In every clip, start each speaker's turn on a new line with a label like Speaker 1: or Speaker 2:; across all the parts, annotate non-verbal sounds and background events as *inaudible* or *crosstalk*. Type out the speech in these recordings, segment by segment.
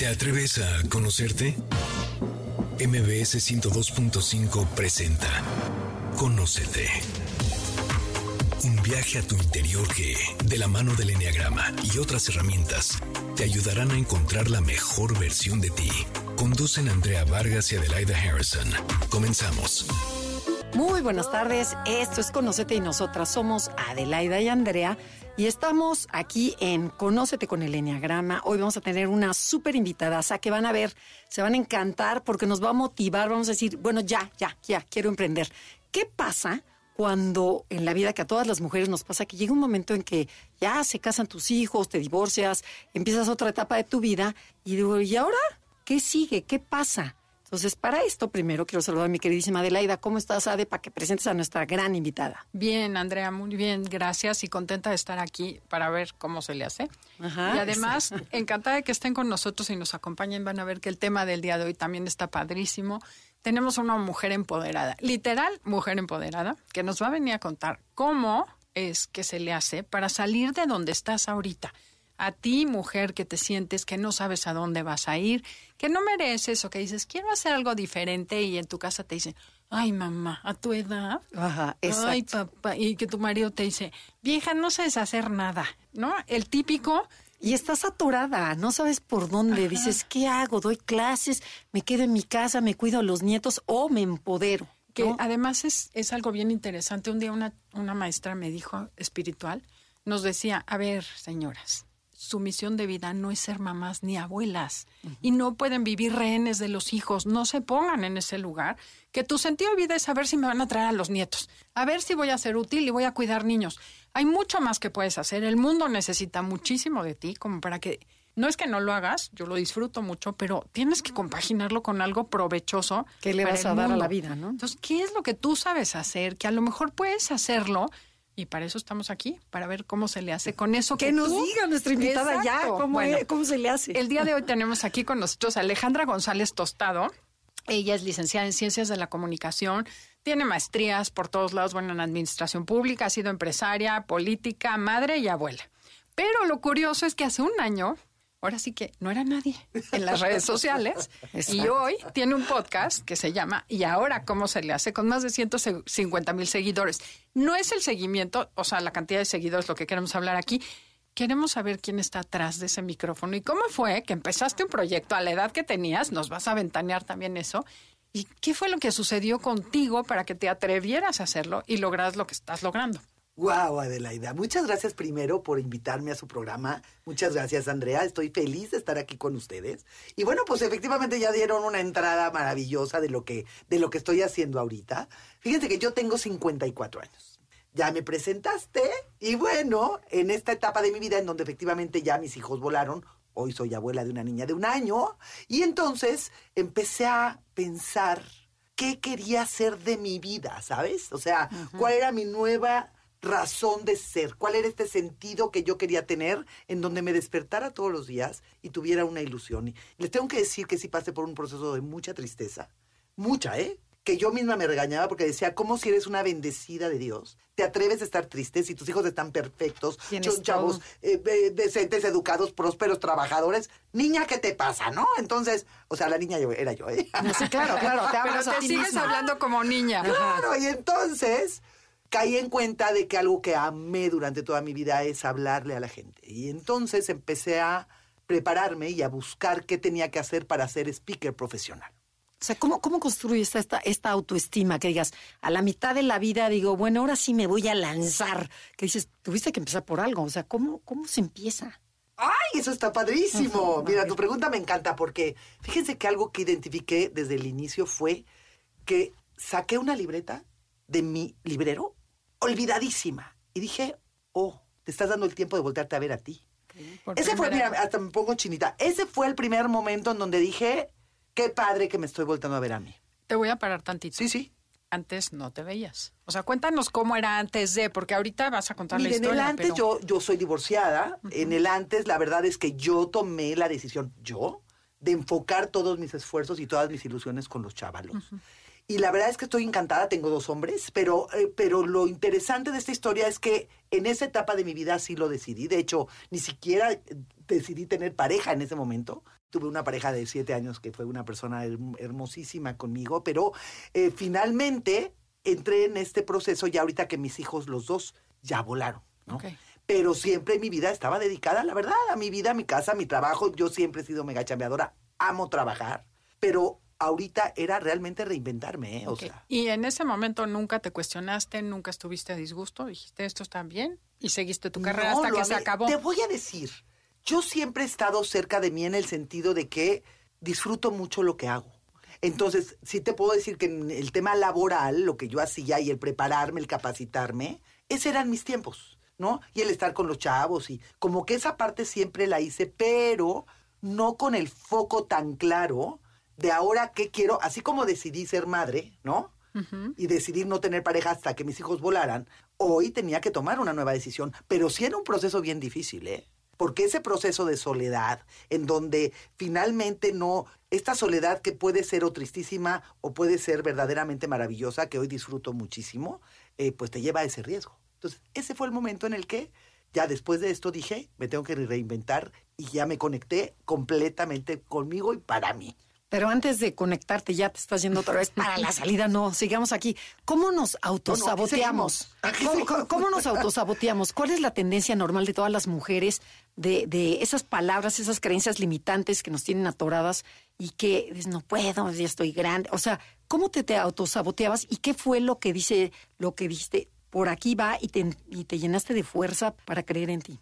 Speaker 1: ¿Te atreves a conocerte? MBS 102.5 presenta Conócete. Un viaje a tu interior que, de la mano del Enneagrama y otras herramientas, te ayudarán a encontrar la mejor versión de ti. Conducen Andrea Vargas y Adelaida Harrison. Comenzamos.
Speaker 2: Muy buenas tardes, esto es Conócete y nosotras somos Adelaida y Andrea y estamos aquí en Conócete con el Enneagrama. Hoy vamos a tener una súper invitada que van a ver, se van a encantar porque nos va a motivar, vamos a decir, bueno, ya, ya, ya, quiero emprender. ¿Qué pasa cuando en la vida que a todas las mujeres nos pasa que llega un momento en que ya se casan tus hijos, te divorcias, empiezas otra etapa de tu vida y digo, ¿y ahora qué sigue? ¿Qué pasa? Entonces, para esto, primero quiero saludar a mi queridísima Adelaida. ¿Cómo estás, Ade, para que presentes a nuestra gran invitada?
Speaker 3: Bien, Andrea, muy bien, gracias y contenta de estar aquí para ver cómo se le hace. Ajá, y además, encantada de que estén con nosotros y nos acompañen. Van a ver que el tema del día de hoy también está padrísimo. Tenemos una mujer empoderada, literal mujer empoderada, que nos va a venir a contar cómo es que se le hace para salir de donde estás ahorita a ti, mujer, que te sientes que no sabes a dónde vas a ir, que no mereces o que dices, quiero hacer algo diferente y en tu casa te dicen, ay mamá, a tu edad,
Speaker 2: Ajá,
Speaker 3: ay papá, y que tu marido te dice, vieja, no sabes hacer nada, ¿no? El típico...
Speaker 2: Y estás atorada, no sabes por dónde, dices, ¿qué hago? ¿Doy clases? ¿Me quedo en mi casa? ¿Me cuido a los nietos? ¿O me empodero?
Speaker 3: Que además es, es algo bien interesante. Un día una, una maestra me dijo, espiritual, nos decía, a ver, señoras, su misión de vida no es ser mamás ni abuelas y no pueden vivir rehenes de los hijos, no se pongan en ese lugar, que tu sentido de vida es saber si me van a traer a los nietos, a ver si voy a ser útil y voy a cuidar niños. Hay mucho más que puedes hacer, el mundo necesita muchísimo de ti como para que no es que no lo hagas, yo lo disfruto mucho, pero tienes que compaginarlo con algo provechoso.
Speaker 2: que le vas a dar a la vida, no?
Speaker 3: Entonces, ¿qué es lo que tú sabes hacer? Que a lo mejor puedes hacerlo y para eso estamos aquí, para ver cómo se le hace con eso
Speaker 2: que, que nos diga nuestra invitada ya cómo, cómo se le hace.
Speaker 3: El día de hoy tenemos aquí con nosotros a Alejandra González Tostado. Ella es licenciada en Ciencias de la Comunicación, tiene maestrías por todos lados, bueno, en Administración Pública, ha sido empresaria, política, madre y abuela. Pero lo curioso es que hace un año ahora sí que no era nadie en las redes sociales. *laughs* y hoy tiene un podcast que se llama ¿Y ahora cómo se le hace? con más de 150 mil seguidores. No es el seguimiento, o sea, la cantidad de seguidores lo que queremos hablar aquí. Queremos saber quién está atrás de ese micrófono y cómo fue que empezaste un proyecto a la edad que tenías, nos vas a ventanear también eso. ¿Y qué fue lo que sucedió contigo para que te atrevieras a hacerlo y logras lo que estás logrando?
Speaker 4: Wow, Adelaida. Muchas gracias primero por invitarme a su programa. Muchas gracias, Andrea. Estoy feliz de estar aquí con ustedes. Y bueno, pues efectivamente ya dieron una entrada maravillosa de lo que, de lo que estoy haciendo ahorita. Fíjense que yo tengo 54 años. Ya me presentaste y bueno, en esta etapa de mi vida en donde efectivamente ya mis hijos volaron, hoy soy abuela de una niña de un año, y entonces empecé a pensar qué quería hacer de mi vida, ¿sabes? O sea, cuál era mi nueva razón de ser, cuál era este sentido que yo quería tener en donde me despertara todos los días y tuviera una ilusión. Y les tengo que decir que sí pasé por un proceso de mucha tristeza, mucha, ¿eh? Que yo misma me regañaba porque decía, ¿cómo si eres una bendecida de Dios? ¿Te atreves a estar triste si tus hijos están perfectos, son chavos eh, decentes, educados, prósperos, trabajadores? Niña, ¿qué te pasa, no? Entonces, o sea, la niña era yo, ¿eh?
Speaker 2: sí, claro, claro.
Speaker 3: Te *laughs* Pero te sigues hablando como niña.
Speaker 4: Claro, y entonces caí en cuenta de que algo que amé durante toda mi vida es hablarle a la gente. Y entonces empecé a prepararme y a buscar qué tenía que hacer para ser speaker profesional.
Speaker 2: O sea, ¿cómo, cómo construyes esta, esta autoestima? Que digas, a la mitad de la vida digo, bueno, ahora sí me voy a lanzar. Que dices, tuviste que empezar por algo. O sea, ¿cómo, cómo se empieza?
Speaker 4: ¡Ay, eso está padrísimo! Mira, tu pregunta me encanta porque fíjense que algo que identifiqué desde el inicio fue que saqué una libreta de mi librero olvidadísima. Y dije, oh, te estás dando el tiempo de voltearte a ver a ti. Ese fue, mira, hasta me pongo chinita. Ese fue el primer momento en donde dije, qué padre que me estoy volteando a ver a mí.
Speaker 3: Te voy a parar tantito.
Speaker 4: Sí, sí.
Speaker 3: Antes no te veías. O sea, cuéntanos cómo era antes de, porque ahorita vas a contar la historia.
Speaker 4: En el antes yo, yo soy divorciada. En el antes, la verdad es que yo tomé la decisión, yo, de enfocar todos mis esfuerzos y todas mis ilusiones con los chavalos. Y la verdad es que estoy encantada, tengo dos hombres, pero, eh, pero lo interesante de esta historia es que en esa etapa de mi vida sí lo decidí. De hecho, ni siquiera decidí tener pareja en ese momento. tuve una pareja de siete años que fue una persona hermosísima conmigo, pero eh, finalmente entré en este proceso ya ahorita que mis hijos, los dos, ya volaron, ¿no? Pero siempre mi vida estaba dedicada, la verdad, a mi vida, a mi casa, a mi trabajo. Yo siempre he sido mega chambeadora, amo trabajar, pero ahorita era realmente reinventarme, ¿eh? O sea.
Speaker 3: Y en ese momento nunca te cuestionaste, nunca estuviste a disgusto, dijiste esto está bien y seguiste tu carrera hasta que se acabó.
Speaker 4: Te voy a decir, yo siempre he estado cerca de mí en el sentido de que disfruto mucho lo que hago. Entonces, sí te puedo decir que en el tema laboral, lo que yo hacía y el prepararme, el capacitarme, ese eran mis tiempos, ¿no? Y el estar con los chavos y como que esa parte siempre la hice, pero no con el foco tan claro de ahora qué quiero, así como decidí ser madre, ¿no? Y decidir no tener pareja hasta que mis hijos volaran, hoy tenía que tomar una nueva decisión, pero sí era un proceso bien difícil, ¿eh? Porque ese proceso de soledad, en donde finalmente no, esta soledad que puede ser o tristísima o puede ser verdaderamente maravillosa, que hoy disfruto muchísimo, eh, pues te lleva a ese riesgo. Entonces, ese fue el momento en el que ya después de esto dije, me tengo que reinventar y ya me conecté completamente conmigo y para mí.
Speaker 2: Pero antes de conectarte, ya te estás yendo otra vez para la salida. No, sigamos aquí. ¿Cómo nos autosaboteamos? ¿Cómo, nos autosaboteamos? ¿Cuál es la tendencia normal de todas las mujeres de, de, esas palabras, esas creencias limitantes que nos tienen atoradas y que dices, no puedo, ya estoy grande? O sea, ¿cómo te, te autosaboteabas y qué fue lo que dice, lo que viste? Por aquí va y te, y te llenaste de fuerza para creer en ti.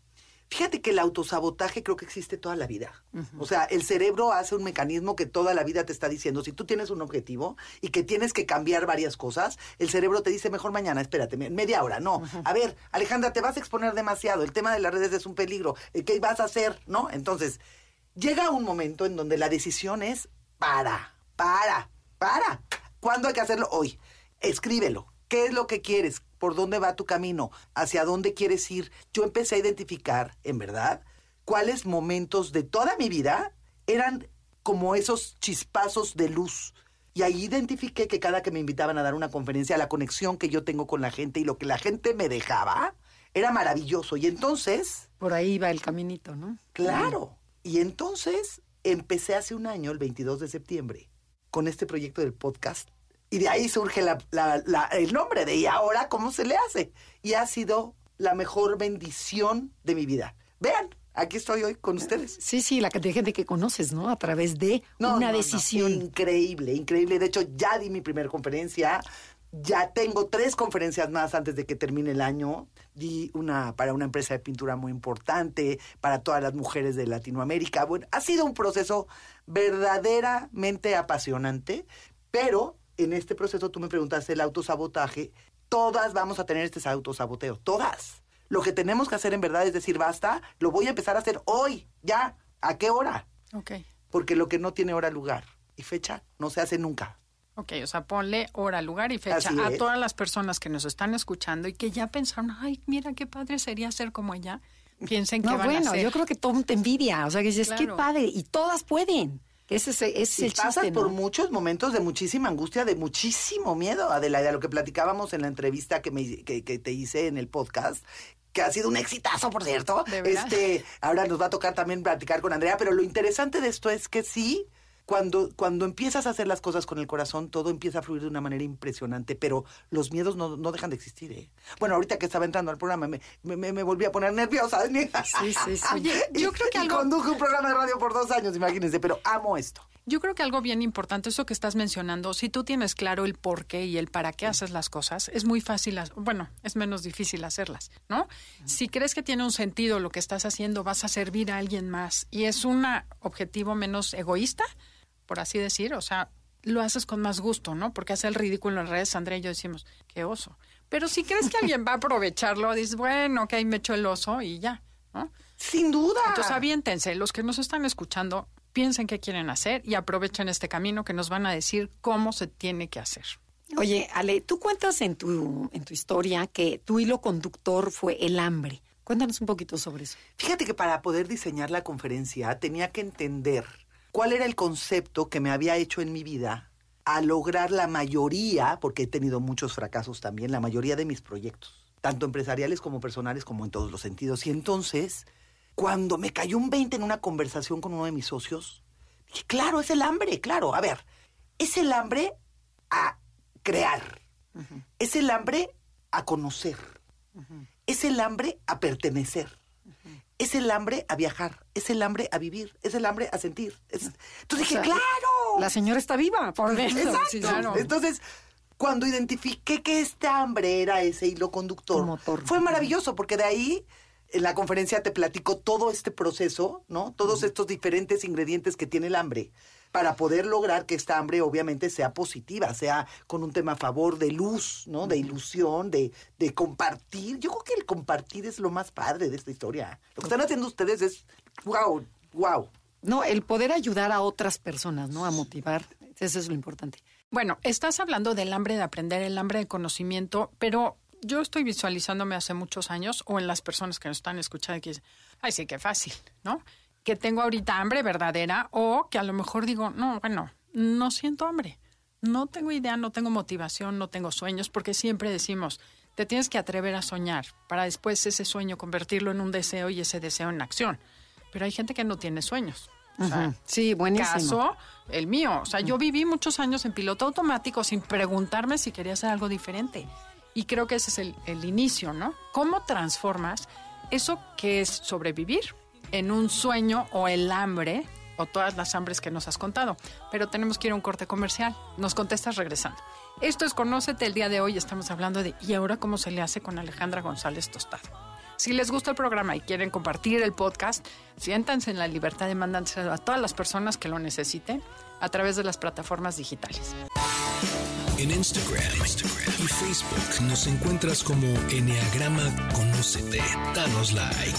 Speaker 4: Fíjate que el autosabotaje creo que existe toda la vida. O sea, el cerebro hace un mecanismo que toda la vida te está diciendo, si tú tienes un objetivo y que tienes que cambiar varias cosas, el cerebro te dice, mejor mañana, espérate, media hora. No, a ver, Alejandra, te vas a exponer demasiado, el tema de las redes es un peligro, eh, ¿qué vas a hacer? ¿No? Entonces, llega un momento en donde la decisión es, para, para, para. ¿Cuándo hay que hacerlo? Hoy. Escríbelo. ¿Qué es lo que quieres? por dónde va tu camino, hacia dónde quieres ir. Yo empecé a identificar, en verdad, cuáles momentos de toda mi vida eran como esos chispazos de luz. Y ahí identifiqué que cada que me invitaban a dar una conferencia, la conexión que yo tengo con la gente y lo que la gente me dejaba, era maravilloso. Y entonces...
Speaker 2: Por ahí va el caminito, ¿no?
Speaker 4: Claro. Y entonces empecé hace un año, el 22 de septiembre, con este proyecto del podcast y de ahí surge el nombre de ¿y ahora cómo se le hace? Y ha sido la mejor bendición de mi vida. Vean, aquí estoy hoy con ustedes.
Speaker 2: Sí, sí, la cantidad de gente que conoces, ¿no? A través de una decisión.
Speaker 4: increíble, increíble. De hecho, ya di mi primera conferencia. Ya tengo tres conferencias más antes de que termine el año. Di una para una empresa de pintura muy importante, para todas las mujeres de Latinoamérica. Bueno, ha sido un proceso verdaderamente apasionante, pero en este proceso tú me preguntaste el autosabotaje, todas vamos a tener este autosaboteo, todas. Lo que tenemos que hacer en verdad es decir, basta, lo voy a empezar a hacer hoy, ya, ¿a qué hora?
Speaker 3: Ok.
Speaker 4: Porque lo que no tiene hora, lugar y fecha no se hace nunca.
Speaker 3: Ok, o sea, ponle hora, lugar y fecha a todas las personas que nos están escuchando y que ya pensaron, ay, mira qué padre sería ser como ella. Piensen que no, van
Speaker 2: bueno,
Speaker 3: a ser.
Speaker 2: yo creo que todo te envidia, o sea, que dices, qué padre, y todas pueden. Ese, es el
Speaker 4: pasas por muchos momentos de muchísima angustia, de muchísimo miedo, Adelaida, lo que platicábamos en la entrevista que, me, que, te hice en el podcast, que ha sido un exitazo, por cierto. este, ahora nos va a tocar también platicar con Andrea, pero lo interesante de esto es que sí, cuando, cuando empiezas a hacer las cosas con el corazón, todo empieza a fluir de una manera impresionante, pero los miedos no, dejan de existir. ¿eh? Bueno, ahorita que estaba entrando al programa, me, me, volví a poner nerviosa. *laughs*
Speaker 2: Sí, sí, sí.
Speaker 3: Oye, yo creo que algo...
Speaker 4: conduje un programa de radio por dos años, imagínense, pero amo esto.
Speaker 3: Yo creo que algo bien importante, eso que estás mencionando, si tú tienes claro el por qué y el para qué haces las cosas, es muy fácil, bueno, es menos difícil hacerlas, ¿no? Si crees que tiene un sentido lo que estás haciendo, vas a servir a alguien más y es un objetivo menos egoísta, por así decir, o sea, lo haces con más gusto, ¿no? Porque hace el ridículo en redes, Andrea y yo decimos, qué oso. Pero si crees que alguien va a aprovecharlo, dices, bueno, ok, me echo el oso y ya, ¿no?
Speaker 4: Sin duda.
Speaker 3: Entonces aviéntense, los que nos están escuchando, piensen qué quieren hacer y aprovechen este camino que nos van a decir cómo se tiene que hacer.
Speaker 2: Oye, Ale, tú cuentas en tu, en tu historia que tu hilo conductor fue el hambre. Cuéntanos un poquito sobre eso.
Speaker 4: Fíjate que para poder diseñar la conferencia tenía que entender cuál era el concepto que me había hecho en mi vida a lograr la mayoría, porque he tenido muchos fracasos también, la mayoría de mis proyectos, tanto empresariales como personales, como en todos los sentidos. Y entonces, cuando me cayó un 20 en una conversación con uno de mis socios, Dije, claro, es el hambre, claro. A ver, es el hambre a crear. Es el hambre a conocer. Es el hambre a pertenecer. Es el hambre a viajar. Es el hambre a vivir. Es el hambre a sentir. Es- Entonces dije,
Speaker 2: sea,
Speaker 4: claro.
Speaker 2: La señora está viva por dentro.
Speaker 4: Exacto.
Speaker 2: Sí, claro.
Speaker 4: Entonces, cuando identifiqué que este hambre era ese hilo conductor,
Speaker 2: motor.
Speaker 4: fue maravilloso, porque de ahí en la conferencia te platico todo este proceso, ¿no? Todos estos diferentes ingredientes que tiene el hambre para poder lograr que esta hambre obviamente sea positiva, sea con un tema a favor de luz, ¿no? De ilusión, de, de compartir. Yo creo que el compartir es lo más padre de esta historia. Lo que están haciendo ustedes es, wow, wow.
Speaker 2: No, el poder ayudar a otras personas, ¿no? A motivar. Eso es lo importante.
Speaker 3: Bueno, estás hablando del hambre de aprender, el hambre de conocimiento, pero yo estoy visualizándome hace muchos años o en las personas que nos están escuchando que dicen, ay, sí, qué fácil, ¿no? Que tengo ahorita hambre verdadera o que a lo mejor digo, no, bueno, no siento hambre, no tengo idea, no tengo motivación, no tengo sueños, porque siempre decimos, te tienes que atrever a soñar para después ese sueño convertirlo en un deseo y ese deseo en acción. Pero hay gente que no tiene sueños. O sea,
Speaker 2: Ujú. Sí, buenísimo.
Speaker 3: caso el mío. O sea, yo viví muchos años en piloto automático sin preguntarme si quería hacer algo diferente. Y creo que ese es el, el inicio, ¿no? ¿Cómo transformas eso que es sobrevivir en un sueño o el hambre o todas las hambres que nos has contado? Pero tenemos que ir a un corte comercial. Nos contestas regresando. Esto es Conócete el día de hoy. Estamos hablando de ¿y ahora cómo se le hace con Alejandra González Tostado? Si les gusta el programa y quieren compartir el podcast, siéntanse en la libertad de mandárselo a todas las personas que lo necesiten a través de las plataformas digitales.
Speaker 1: En Instagram, y Facebook nos encuentras como Enneagrama Conócete. Danos like.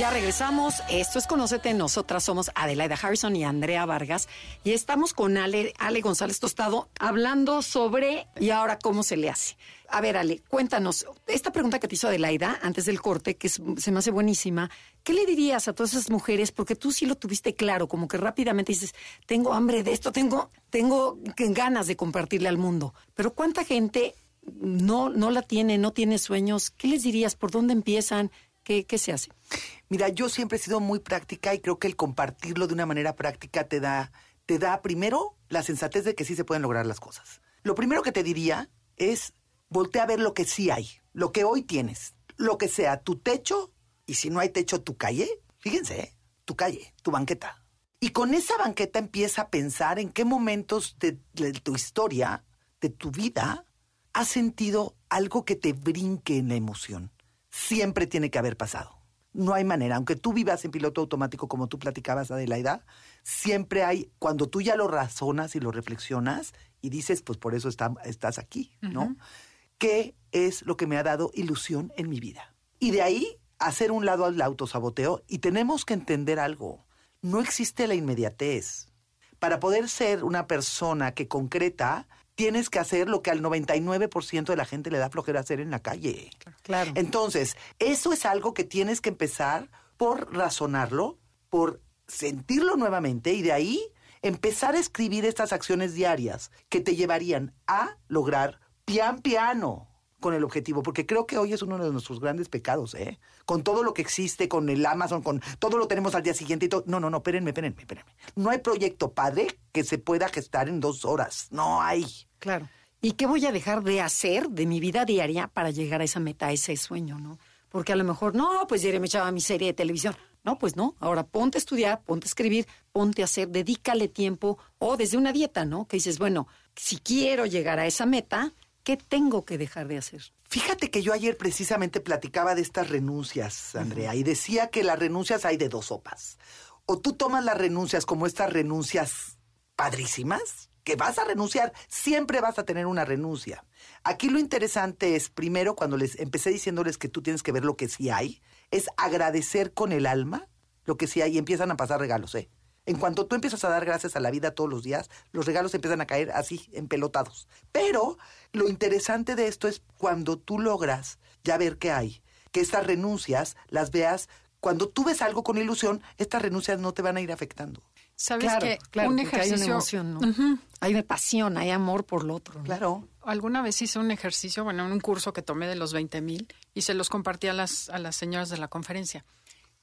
Speaker 2: Ya regresamos. Esto es Conócete. Nosotras somos Adelaida Harrison y Andrea Vargas. Y estamos con Ale, Ale González Tostado hablando sobre y ahora cómo se le hace. A ver, Ale, cuéntanos. Esta pregunta que te hizo Adelaida antes del corte, que se me hace buenísima. ¿Qué le dirías a todas esas mujeres? Porque tú sí lo tuviste claro, como que rápidamente dices, tengo hambre de esto, tengo, tengo ganas de compartirle al mundo. Pero ¿cuánta gente no, no la tiene, no tiene sueños? ¿Qué les dirías? ¿Por dónde empiezan? ¿Qué, se hace?
Speaker 4: Mira, yo siempre he sido muy práctica y creo que el compartirlo de una manera práctica te da, te da primero la sensatez de que sí se pueden lograr las cosas. Lo primero que te diría es voltea a ver lo que sí hay, lo que hoy tienes, lo que sea tu techo y si no hay techo tu calle, fíjense, ¿eh? tu calle, tu banqueta. Y con esa banqueta empieza a pensar en qué momentos de, de tu historia, de tu vida, has sentido algo que te brinque en la emoción. Siempre tiene que haber pasado. No hay manera, aunque tú vivas en piloto automático como tú platicabas, Adelaida, siempre hay, cuando tú ya lo razonas y lo reflexionas y dices, pues por eso está- estás aquí, ¿no? ¿Qué es lo que me ha dado ilusión en mi vida? Y de ahí hacer un lado al autosaboteo y tenemos que entender algo, no existe la inmediatez. Para poder ser una persona que concreta, tienes que hacer lo que al 99% de la gente le da flojera hacer en la calle.
Speaker 2: Claro.
Speaker 4: Entonces, eso es algo que tienes que empezar por razonarlo, por sentirlo nuevamente y de ahí empezar a escribir estas acciones diarias que te llevarían a lograr pian piano con el objetivo, porque creo que hoy es uno de nuestros grandes pecados, ¿eh? Con todo lo que existe, con el Amazon, con todo lo tenemos al día siguiente y todo. No, no, no, espérenme, espérenme, espérenme. No hay proyecto padre que se pueda gestar en dos horas. No hay.
Speaker 2: Claro. ¿Y qué voy a dejar de hacer de mi vida diaria para llegar a esa meta, a ese sueño, no? Porque a lo mejor, no, pues ya me echaba mi serie de televisión. No, pues no. Ahora ponte a estudiar, ponte a escribir, ponte a hacer, dedícale tiempo. O desde una dieta, ¿no? Que dices, bueno, si quiero llegar a esa meta, ¿qué tengo que dejar de hacer?
Speaker 4: Fíjate que yo ayer precisamente platicaba de estas renuncias, Andrea, y decía que las renuncias hay de dos sopas. O tú tomas las renuncias como estas renuncias padrísimas, que vas a renunciar, siempre vas a tener una renuncia. Aquí lo interesante es, primero, cuando les empecé diciéndoles que tú tienes que ver lo que sí hay, es agradecer con el alma lo que sí hay y empiezan a pasar regalos, ¿eh? En cuanto tú empiezas a dar gracias a la vida todos los días, los regalos empiezan a caer así, empelotados. Pero lo interesante de esto es cuando tú logras ya ver qué hay, que estas renuncias las veas, cuando tú ves algo con ilusión, estas renuncias no te van a ir afectando.
Speaker 3: Sabes
Speaker 2: Claro,
Speaker 3: que
Speaker 2: claro,
Speaker 3: un
Speaker 2: porque hay una
Speaker 3: ejercicio.
Speaker 2: emoción, ¿no?
Speaker 3: Ujú.
Speaker 2: Hay una pasión, hay amor por lo otro. ¿no?
Speaker 4: Claro.
Speaker 3: Alguna vez hice un ejercicio, bueno, en un curso que tomé de los 20 mil y se los compartí a las, a las señoras de la conferencia.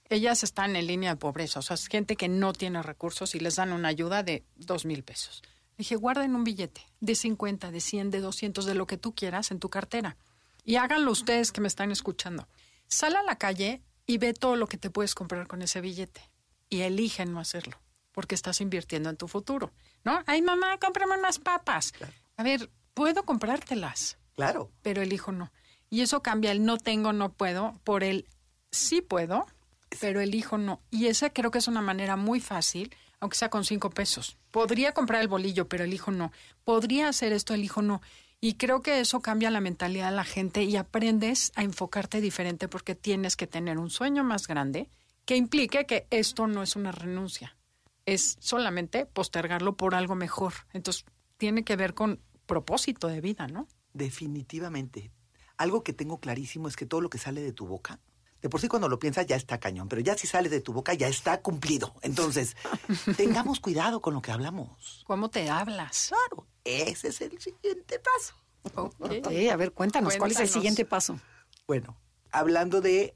Speaker 3: Ellas están en línea de pobreza, o sea, es gente que no tiene recursos y les dan una ayuda de dos mil pesos. Dije, guarden un billete de 50, de 100, de 200, de lo que tú quieras en tu cartera. Y háganlo ustedes que me están escuchando. Sal a la calle y ve todo lo que te puedes comprar con ese billete. Y eligen no hacerlo, porque estás invirtiendo en tu futuro. ¿No? Ay, mamá, cómprame unas papas. A ver, puedo comprártelas,
Speaker 4: Claro.
Speaker 3: pero elijo no. Y eso cambia el no tengo, no puedo, por el sí puedo, pero elijo no. Y esa creo que es una manera muy fácil, aunque sea con cinco pesos. Podría comprar el bolillo, pero elijo no. Podría hacer esto, elijo no. Y creo que eso cambia la mentalidad de la gente y aprendes a enfocarte diferente porque tienes que tener un sueño más grande que implique que esto no es una renuncia. Es solamente postergarlo por algo mejor. Entonces, tiene que ver con propósito de vida, ¿no?
Speaker 4: Definitivamente. Algo que tengo clarísimo es que todo lo que sale de tu boca, de por sí cuando lo piensas ya está cañón, pero ya si sale de tu boca ya está cumplido. Entonces, *laughs* tengamos cuidado con lo que hablamos.
Speaker 3: ¿Cómo te hablas?
Speaker 4: Claro, ese es el siguiente paso.
Speaker 2: A ver, cuéntanos, ¿cuál es el siguiente paso?
Speaker 4: Bueno, hablando de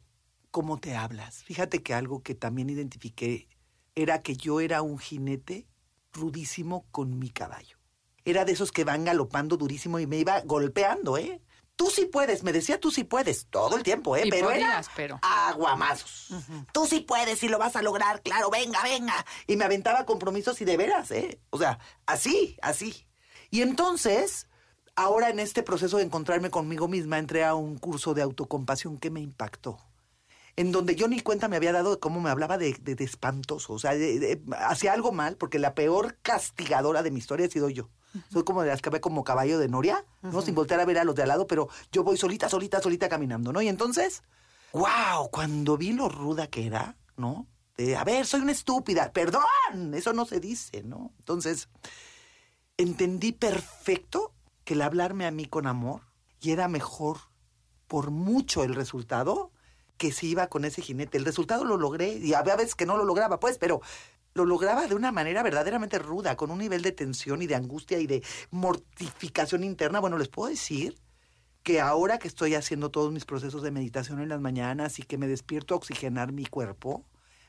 Speaker 4: cómo te hablas, fíjate que algo que también identifiqué era que yo era un jinete rudísimo con mi caballo. Era de esos que van galopando durísimo y me iba golpeando, ¿eh? Tú sí puedes, me decía tú sí puedes, todo el tiempo, ¿eh?
Speaker 3: Y
Speaker 4: pero era
Speaker 3: pero.
Speaker 4: aguamazos. Tú sí puedes y lo vas a lograr, claro, venga, venga. Y me aventaba compromisos y de veras, ¿eh? O sea, así, así. Y entonces, ahora en este proceso de encontrarme conmigo misma, entré a un curso de autocompasión que me impactó. En donde yo ni cuenta me había dado de cómo me hablaba de, de- de espantoso. O sea, hacía algo mal, porque la peor castigadora de mi historia he sido yo. Soy como de las que ve como caballo de noria, ¿no? Sin voltear a ver a los de al lado, pero yo voy solita, solita, solita caminando, ¿no? Y entonces, wow, cuando vi lo ruda que era, ¿no? De, a ver, soy una estúpida, perdón, eso no se dice, ¿no? Entonces, entendí perfecto que el hablarme a mí con amor y era mejor por mucho el resultado que si iba con ese jinete. El resultado lo logré y había veces que no lo lograba, pues, pero lo lograba de una manera verdaderamente ruda, con un nivel de tensión y de angustia y de mortificación interna. Bueno, les puedo decir que ahora que estoy haciendo todos mis procesos de meditación en las mañanas y que me despierto a oxigenar mi cuerpo,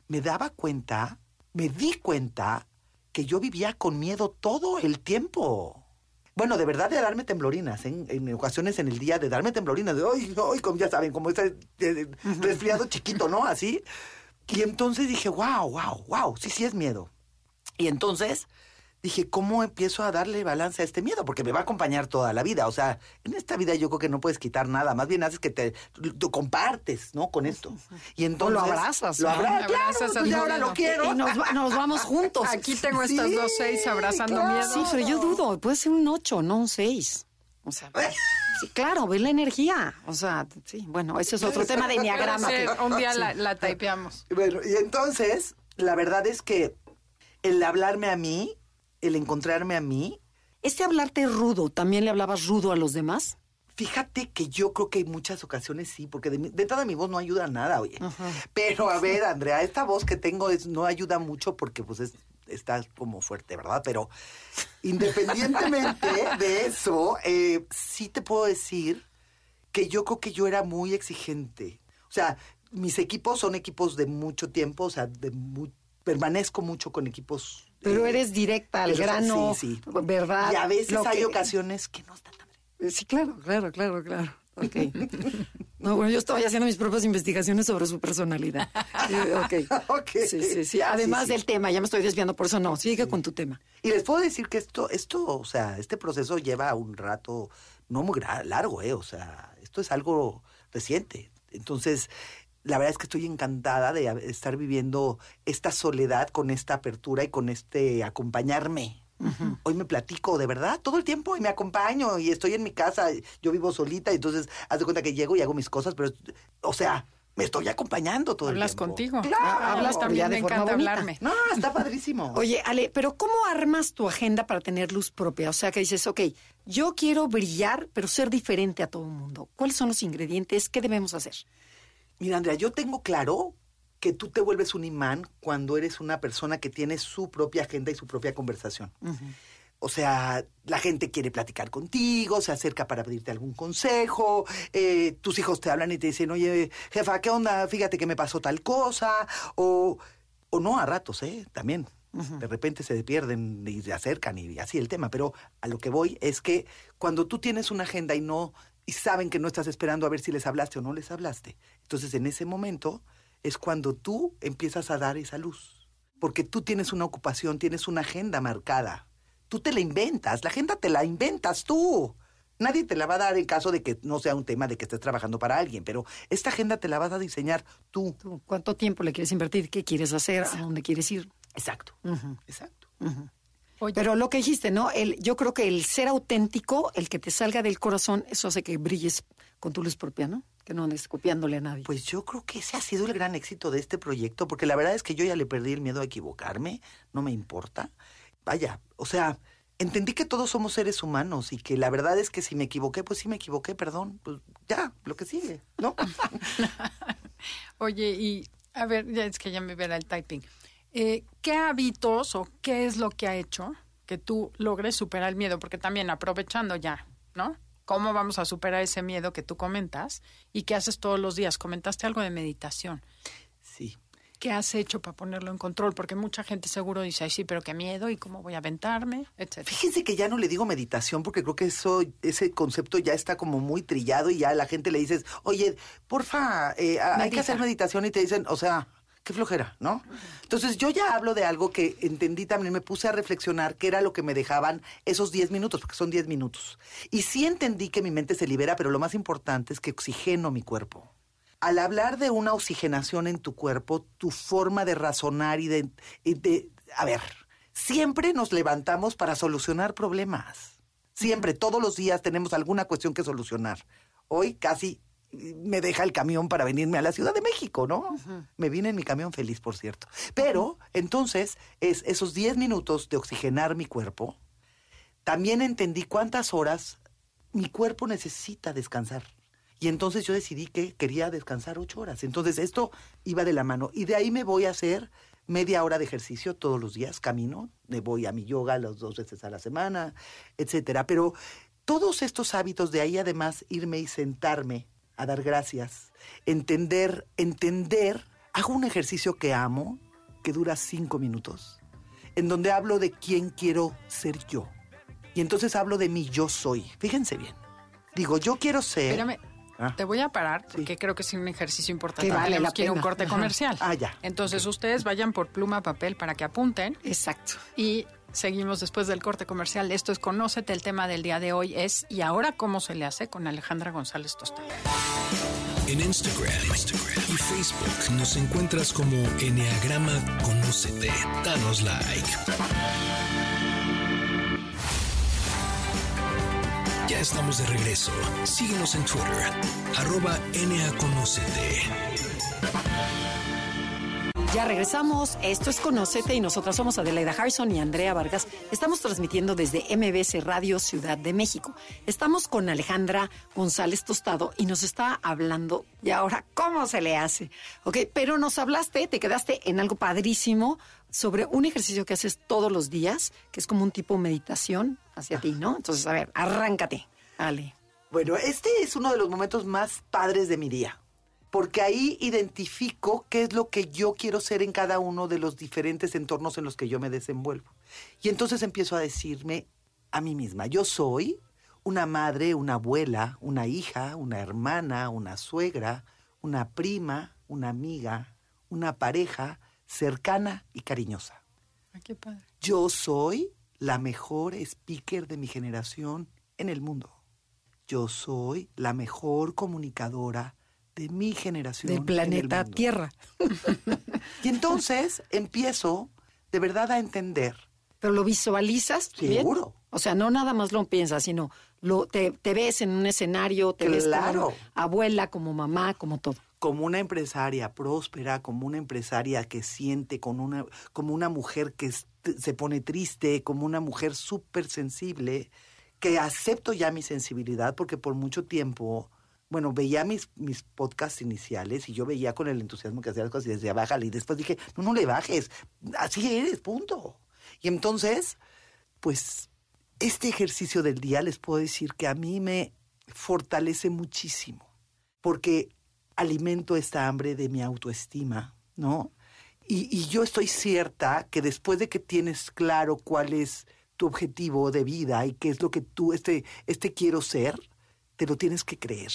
Speaker 4: me daba cuenta, me di cuenta que yo vivía con miedo todo el tiempo. Bueno, de verdad de darme temblorinas, ¿eh? en ocasiones en el día de darme temblorinas, de ay, ay, como ya saben, como ese eh, resfriado chiquito, ¿no? Así. Y entonces dije, wow, wow, wow, sí, sí es miedo. Y entonces dije, ¿cómo empiezo a darle balance a este miedo? Porque me va a acompañar toda la vida. O sea, en esta vida yo creo que no puedes quitar nada. Más bien haces que te tú compartes, ¿no? Con esto. Y entonces.
Speaker 2: lo abrazas,
Speaker 4: Lo
Speaker 2: ¿no?
Speaker 4: abrazas, claro,
Speaker 3: Abrazas
Speaker 4: pues ahora lo quiero.
Speaker 2: Y nos, va- nos vamos juntos.
Speaker 3: Aquí tengo estas
Speaker 4: Sí,
Speaker 3: dos seis abrazando
Speaker 4: claro.
Speaker 3: miedo.
Speaker 2: Sí, pero yo dudo, puede ser un 8, no un 6. O sea, *laughs* sí, claro, ve la energía. O sea, sí, bueno, ese es otro tema de enneagrama.
Speaker 3: Sí,
Speaker 2: que-
Speaker 3: un día
Speaker 2: sí.
Speaker 3: la, la typeamos.
Speaker 4: Bueno, y entonces, la verdad es que el hablarme a mí, el encontrarme a mí,
Speaker 2: Este hablarte rudo, ¿también le hablabas rudo a los demás?
Speaker 4: Fíjate que yo creo que en muchas ocasiones sí, porque de, mi- de entrada mi voz no ayuda a nada, oye. Pero a ver, Andrea, esta voz que tengo es, no ayuda mucho porque pues es, está como fuerte, ¿verdad? Pero independientemente *laughs* de eso, eh, sí te puedo decir que yo creo que yo era muy exigente. O sea, mis equipos son equipos de mucho tiempo, o sea, de mu- permanezco mucho con equipos.
Speaker 2: Pero
Speaker 4: eh,
Speaker 2: eres directa al grano,
Speaker 4: sí, sí.
Speaker 2: ¿verdad?
Speaker 4: Y a veces
Speaker 2: Lo
Speaker 4: hay
Speaker 2: que-
Speaker 4: ocasiones que no están tan
Speaker 2: Sí, claro, claro, claro, claro. Ok. No, bueno, yo estoy haciendo mis propias investigaciones sobre su personalidad. Sí, ok. *laughs* Sí, sí, sí. Además
Speaker 4: Sí,
Speaker 2: del tema, ya me estoy desviando, por eso no. Sigue con tu tema.
Speaker 4: Y les puedo decir que esto, esto, o sea, este proceso lleva un rato no muy largo, ¿eh? O sea, esto es algo reciente. Entonces, la verdad es que estoy encantada de estar viviendo esta soledad con esta apertura y con este acompañarme. Hoy me platico de verdad todo el tiempo y me acompaño y estoy en mi casa, yo vivo solita, entonces haz de cuenta que llego y hago mis cosas, pero, o sea, me estoy acompañando todo
Speaker 3: Hablas
Speaker 4: el tiempo.
Speaker 3: contigo.
Speaker 4: Claro.
Speaker 3: Ah, Hablas también, me encanta
Speaker 2: bonita.
Speaker 3: hablarme.
Speaker 4: No, está padrísimo. *laughs*
Speaker 2: Oye, Ale, pero ¿cómo armas tu agenda para tener luz propia? O sea, que dices, ok, yo quiero brillar, pero ser diferente a todo el mundo. ¿Cuáles son los ingredientes? ¿Qué debemos hacer?
Speaker 4: Mira, Andrea, yo tengo claro que tú te vuelves un imán cuando eres una persona que tiene su propia agenda y su propia conversación. O sea, la gente quiere platicar contigo, se acerca para pedirte algún consejo, eh, tus hijos te hablan y te dicen, oye, jefa, ¿qué onda? Fíjate que me pasó tal cosa, o, o no a ratos, ¿eh? También. De repente se pierden y se acercan y así el tema, pero a lo que voy es que cuando tú tienes una agenda y no y saben que no estás esperando a ver si les hablaste o no les hablaste, entonces en ese momento es cuando tú empiezas a dar esa luz, porque tú tienes una ocupación, tienes una agenda marcada. Tú te la inventas, la agenda te la inventas tú. Nadie te la va a dar en caso de que no sea un tema de que estés trabajando para alguien, pero esta agenda te la vas a diseñar tú.
Speaker 2: ¿Tú ¿Cuánto tiempo le quieres invertir? ¿Qué quieres hacer? ¿A dónde quieres ir?
Speaker 4: Exacto. Exacto.
Speaker 3: Oye,
Speaker 2: Pero lo que dijiste, ¿no? El, yo creo que el ser auténtico, el que te salga del corazón, eso hace que brilles con tu luz propia, ¿no? Que no andes copiándole a nadie.
Speaker 4: Pues yo creo que ese ha sido el gran éxito de este proyecto, porque la verdad es que yo ya le perdí el miedo a equivocarme, no me importa. Vaya, o sea, entendí que todos somos seres humanos y que la verdad es que si me equivoqué, pues sí me equivoqué, perdón, pues ya, lo que sigue, ¿no? *laughs*
Speaker 3: Oye, y a ver, ya es que ya me verá el typing. Eh, ¿Qué hábitos o qué es lo que ha hecho que tú logres superar el miedo? Porque también aprovechando ya, ¿no? ¿Cómo vamos a superar ese miedo que tú comentas y qué haces todos los días? Comentaste algo de meditación.
Speaker 4: Sí.
Speaker 3: ¿Qué has hecho para ponerlo en control? Porque mucha gente seguro dice, ay, sí, pero qué miedo y cómo voy a aventarme, etcétera.
Speaker 4: Fíjense que ya no le digo meditación porque creo que eso, ese concepto ya está como muy trillado y ya a la gente le dices, oye, porfa, eh, hay que hacer meditación y te dicen, o sea, qué flojera, ¿no? Entonces yo ya hablo de algo que entendí también, me puse a reflexionar qué era lo que me dejaban esos 10 minutos, porque son 10 minutos. Y sí entendí que mi mente se libera, pero lo más importante es que oxigeno mi cuerpo. Al hablar de una oxigenación en tu cuerpo, tu forma de razonar y de, y de- a ver, siempre nos levantamos para solucionar problemas. Siempre, todos los días tenemos alguna cuestión que solucionar. Hoy casi me deja el camión para venirme a la Ciudad de México, ¿no? Me vine en mi camión feliz, por cierto. Pero entonces es esos 10 minutos de oxigenar mi cuerpo. También entendí cuántas horas mi cuerpo necesita descansar. Y entonces yo decidí que quería descansar ocho horas. Entonces esto iba de la mano. Y de ahí me voy a hacer media hora de ejercicio todos los días, camino, me voy a mi yoga las dos veces a la semana, etcétera. Pero todos estos hábitos de ahí además irme y sentarme a dar gracias, entender, entender, hago un ejercicio que amo, que dura cinco minutos, en donde hablo de quién quiero ser yo. Y entonces hablo de mi yo soy. Fíjense bien. Digo, yo quiero ser...
Speaker 3: Espérame,
Speaker 4: Ah.
Speaker 3: te voy a parar porque creo que es un ejercicio importante.
Speaker 2: Que vale la
Speaker 3: que ir a un
Speaker 2: pena.
Speaker 3: corte
Speaker 2: Ajá.
Speaker 3: comercial.
Speaker 4: Ah, ya.
Speaker 3: Entonces ustedes vayan por pluma, papel para que apunten
Speaker 2: Exacto.
Speaker 3: y seguimos después del corte comercial. Esto es Conócete. El tema del día de hoy es ¿Y ahora cómo se le hace con Alejandra González Tostado?
Speaker 1: En Instagram, y Facebook nos encuentras como Enneagrama Conócete. Danos like. Ya estamos de regreso. Síguenos en Twitter, arroba NAConócete.
Speaker 2: Ya regresamos. Esto es Conocete y nosotras somos Adelaida Harrison y Andrea Vargas. Estamos transmitiendo desde MBC Radio Ciudad de México. Estamos con Alejandra González Tostado y nos está hablando. Y ahora, ¿cómo se le hace? Ok, pero nos hablaste, te quedaste en algo padrísimo sobre un ejercicio que haces todos los días, que es como un tipo meditación hacia ti, ¿no? Entonces, a ver, arráncate. Ale.
Speaker 4: Bueno, este es uno de los momentos más padres de mi día, porque ahí identifico qué es lo que yo quiero ser en cada uno de los diferentes entornos en los que yo me desenvuelvo. Y entonces empiezo a decirme a mí misma, yo soy una madre, una abuela, una hija, una hermana, una suegra, una prima, una amiga, una pareja cercana y cariñosa.
Speaker 3: Ay, qué padre.
Speaker 4: Yo soy la mejor speaker de mi generación en el mundo. Yo soy la mejor comunicadora de mi generación.
Speaker 2: Del
Speaker 4: en el
Speaker 2: planeta. Tierra. *laughs*
Speaker 4: Y entonces empiezo de verdad a entender.
Speaker 2: Pero lo visualizas. bien?
Speaker 4: Seguro.
Speaker 2: O sea, no nada más lo piensas, sino lo, te, te ves en un escenario, te ves como abuela, como mamá, como todo.
Speaker 4: como una empresaria próspera, como una empresaria que siente, con una, como una mujer que se pone triste, como una mujer súper sensible, que acepto ya mi sensibilidad porque por mucho tiempo bueno, veía mis, mis podcasts iniciales y yo veía con el entusiasmo que hacía las cosas y decía, bájale. Y después dije, no, no le bajes, así eres, punto. Y entonces, pues, este ejercicio del día les puedo decir que a mí me fortalece muchísimo, porque alimento esta hambre de mi autoestima, ¿no? Y, y yo estoy cierta que después de que tienes claro cuál es tu objetivo de vida y qué es lo que tú, este, este quiero ser, te lo tienes que creer.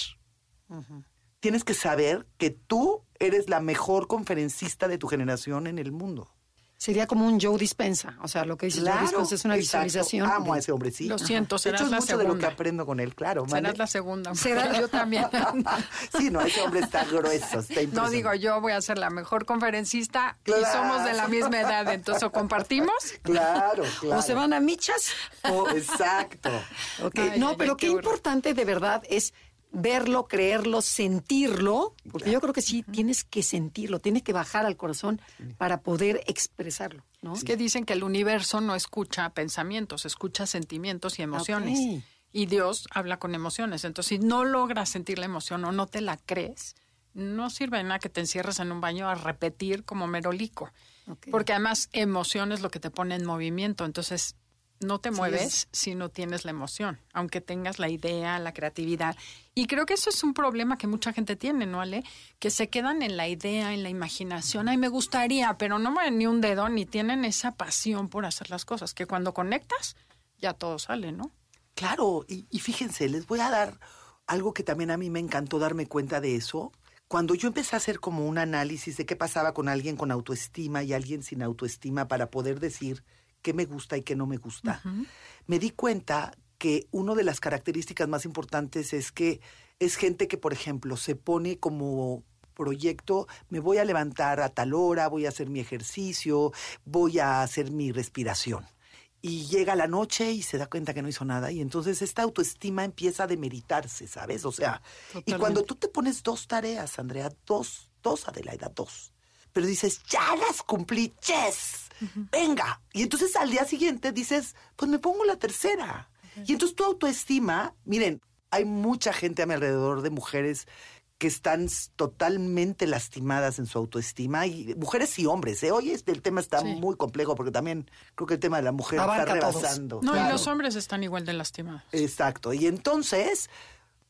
Speaker 4: Tienes que saber que tú eres la mejor conferencista de tu generación en el mundo.
Speaker 2: Sería como un Joe Dispensa. O sea, lo que dice Joe Dispensa es una
Speaker 4: exacto.
Speaker 2: visualización.
Speaker 4: Amo a ese hombre, sí.
Speaker 3: Lo siento,
Speaker 4: De
Speaker 3: serás
Speaker 4: hecho, es
Speaker 3: la
Speaker 4: mucho de lo que aprendo con él, claro.
Speaker 3: Serás
Speaker 4: ¿vale?
Speaker 3: la segunda.
Speaker 2: Será- *laughs*
Speaker 3: yo también. *laughs*
Speaker 4: sí, no, ese hombre está grueso, está
Speaker 3: No digo yo voy a ser la mejor conferencista y
Speaker 4: Claro.
Speaker 3: somos de la misma edad, entonces o compartimos.
Speaker 4: Claro, claro.
Speaker 2: O se van a michas.
Speaker 4: Oh, exacto. *laughs*
Speaker 2: Ok,
Speaker 3: Ay,
Speaker 2: no, pero qué, importante de verdad es verlo, creerlo, sentirlo, porque yo creo que sí tienes que sentirlo, tienes que bajar al corazón para poder expresarlo, ¿no?
Speaker 3: Es que dicen que el universo no escucha pensamientos, escucha sentimientos y emociones. Y Dios habla con emociones. Entonces, si no logras sentir la emoción o no te la crees, no sirve de nada que te encierres en un baño a repetir como merolico. Porque además emoción es lo que te pone en movimiento. Entonces, no te mueves
Speaker 2: es-
Speaker 3: si no tienes la emoción, aunque tengas la idea, la creatividad. Y creo que eso es un problema que mucha gente tiene, ¿no, Ale? Que se quedan en la idea, en la imaginación. Ay, me gustaría, pero no mueven ni un dedo, ni tienen esa pasión por hacer las cosas, que cuando conectas, ya todo sale, ¿no?
Speaker 4: Claro, y, y fíjense, les voy a dar algo que también a mí me encantó darme cuenta de eso. Cuando yo empecé a hacer como un análisis de qué pasaba con alguien con autoestima y alguien sin autoestima para poder decir qué me gusta y qué no me gusta, me di cuenta que una de las características más importantes es que es gente que, por ejemplo, se pone como proyecto, me voy a levantar a tal hora, voy a hacer mi ejercicio, voy a hacer mi respiración y llega la noche y se da cuenta que no hizo nada y entonces esta autoestima empieza a demeritarse, ¿sabes? O sea, y cuando tú te pones dos tareas, Andrea, dos, dos Adelaida, dos, pero dices, ya las cumplí, yes, venga. Y entonces al día siguiente dices, pues me pongo la tercera. Y entonces tu autoestima, miren, hay mucha gente a mi alrededor de mujeres que están totalmente lastimadas en su autoestima, y mujeres y hombres, ¿eh? Hoy este, el tema está
Speaker 3: Sí.
Speaker 4: muy complejo porque también creo que el tema de la mujer
Speaker 2: Abarca
Speaker 4: está
Speaker 2: a todos.
Speaker 4: rebasando.
Speaker 3: No, y los hombres están igual de lastimados.
Speaker 4: Exacto. Y entonces,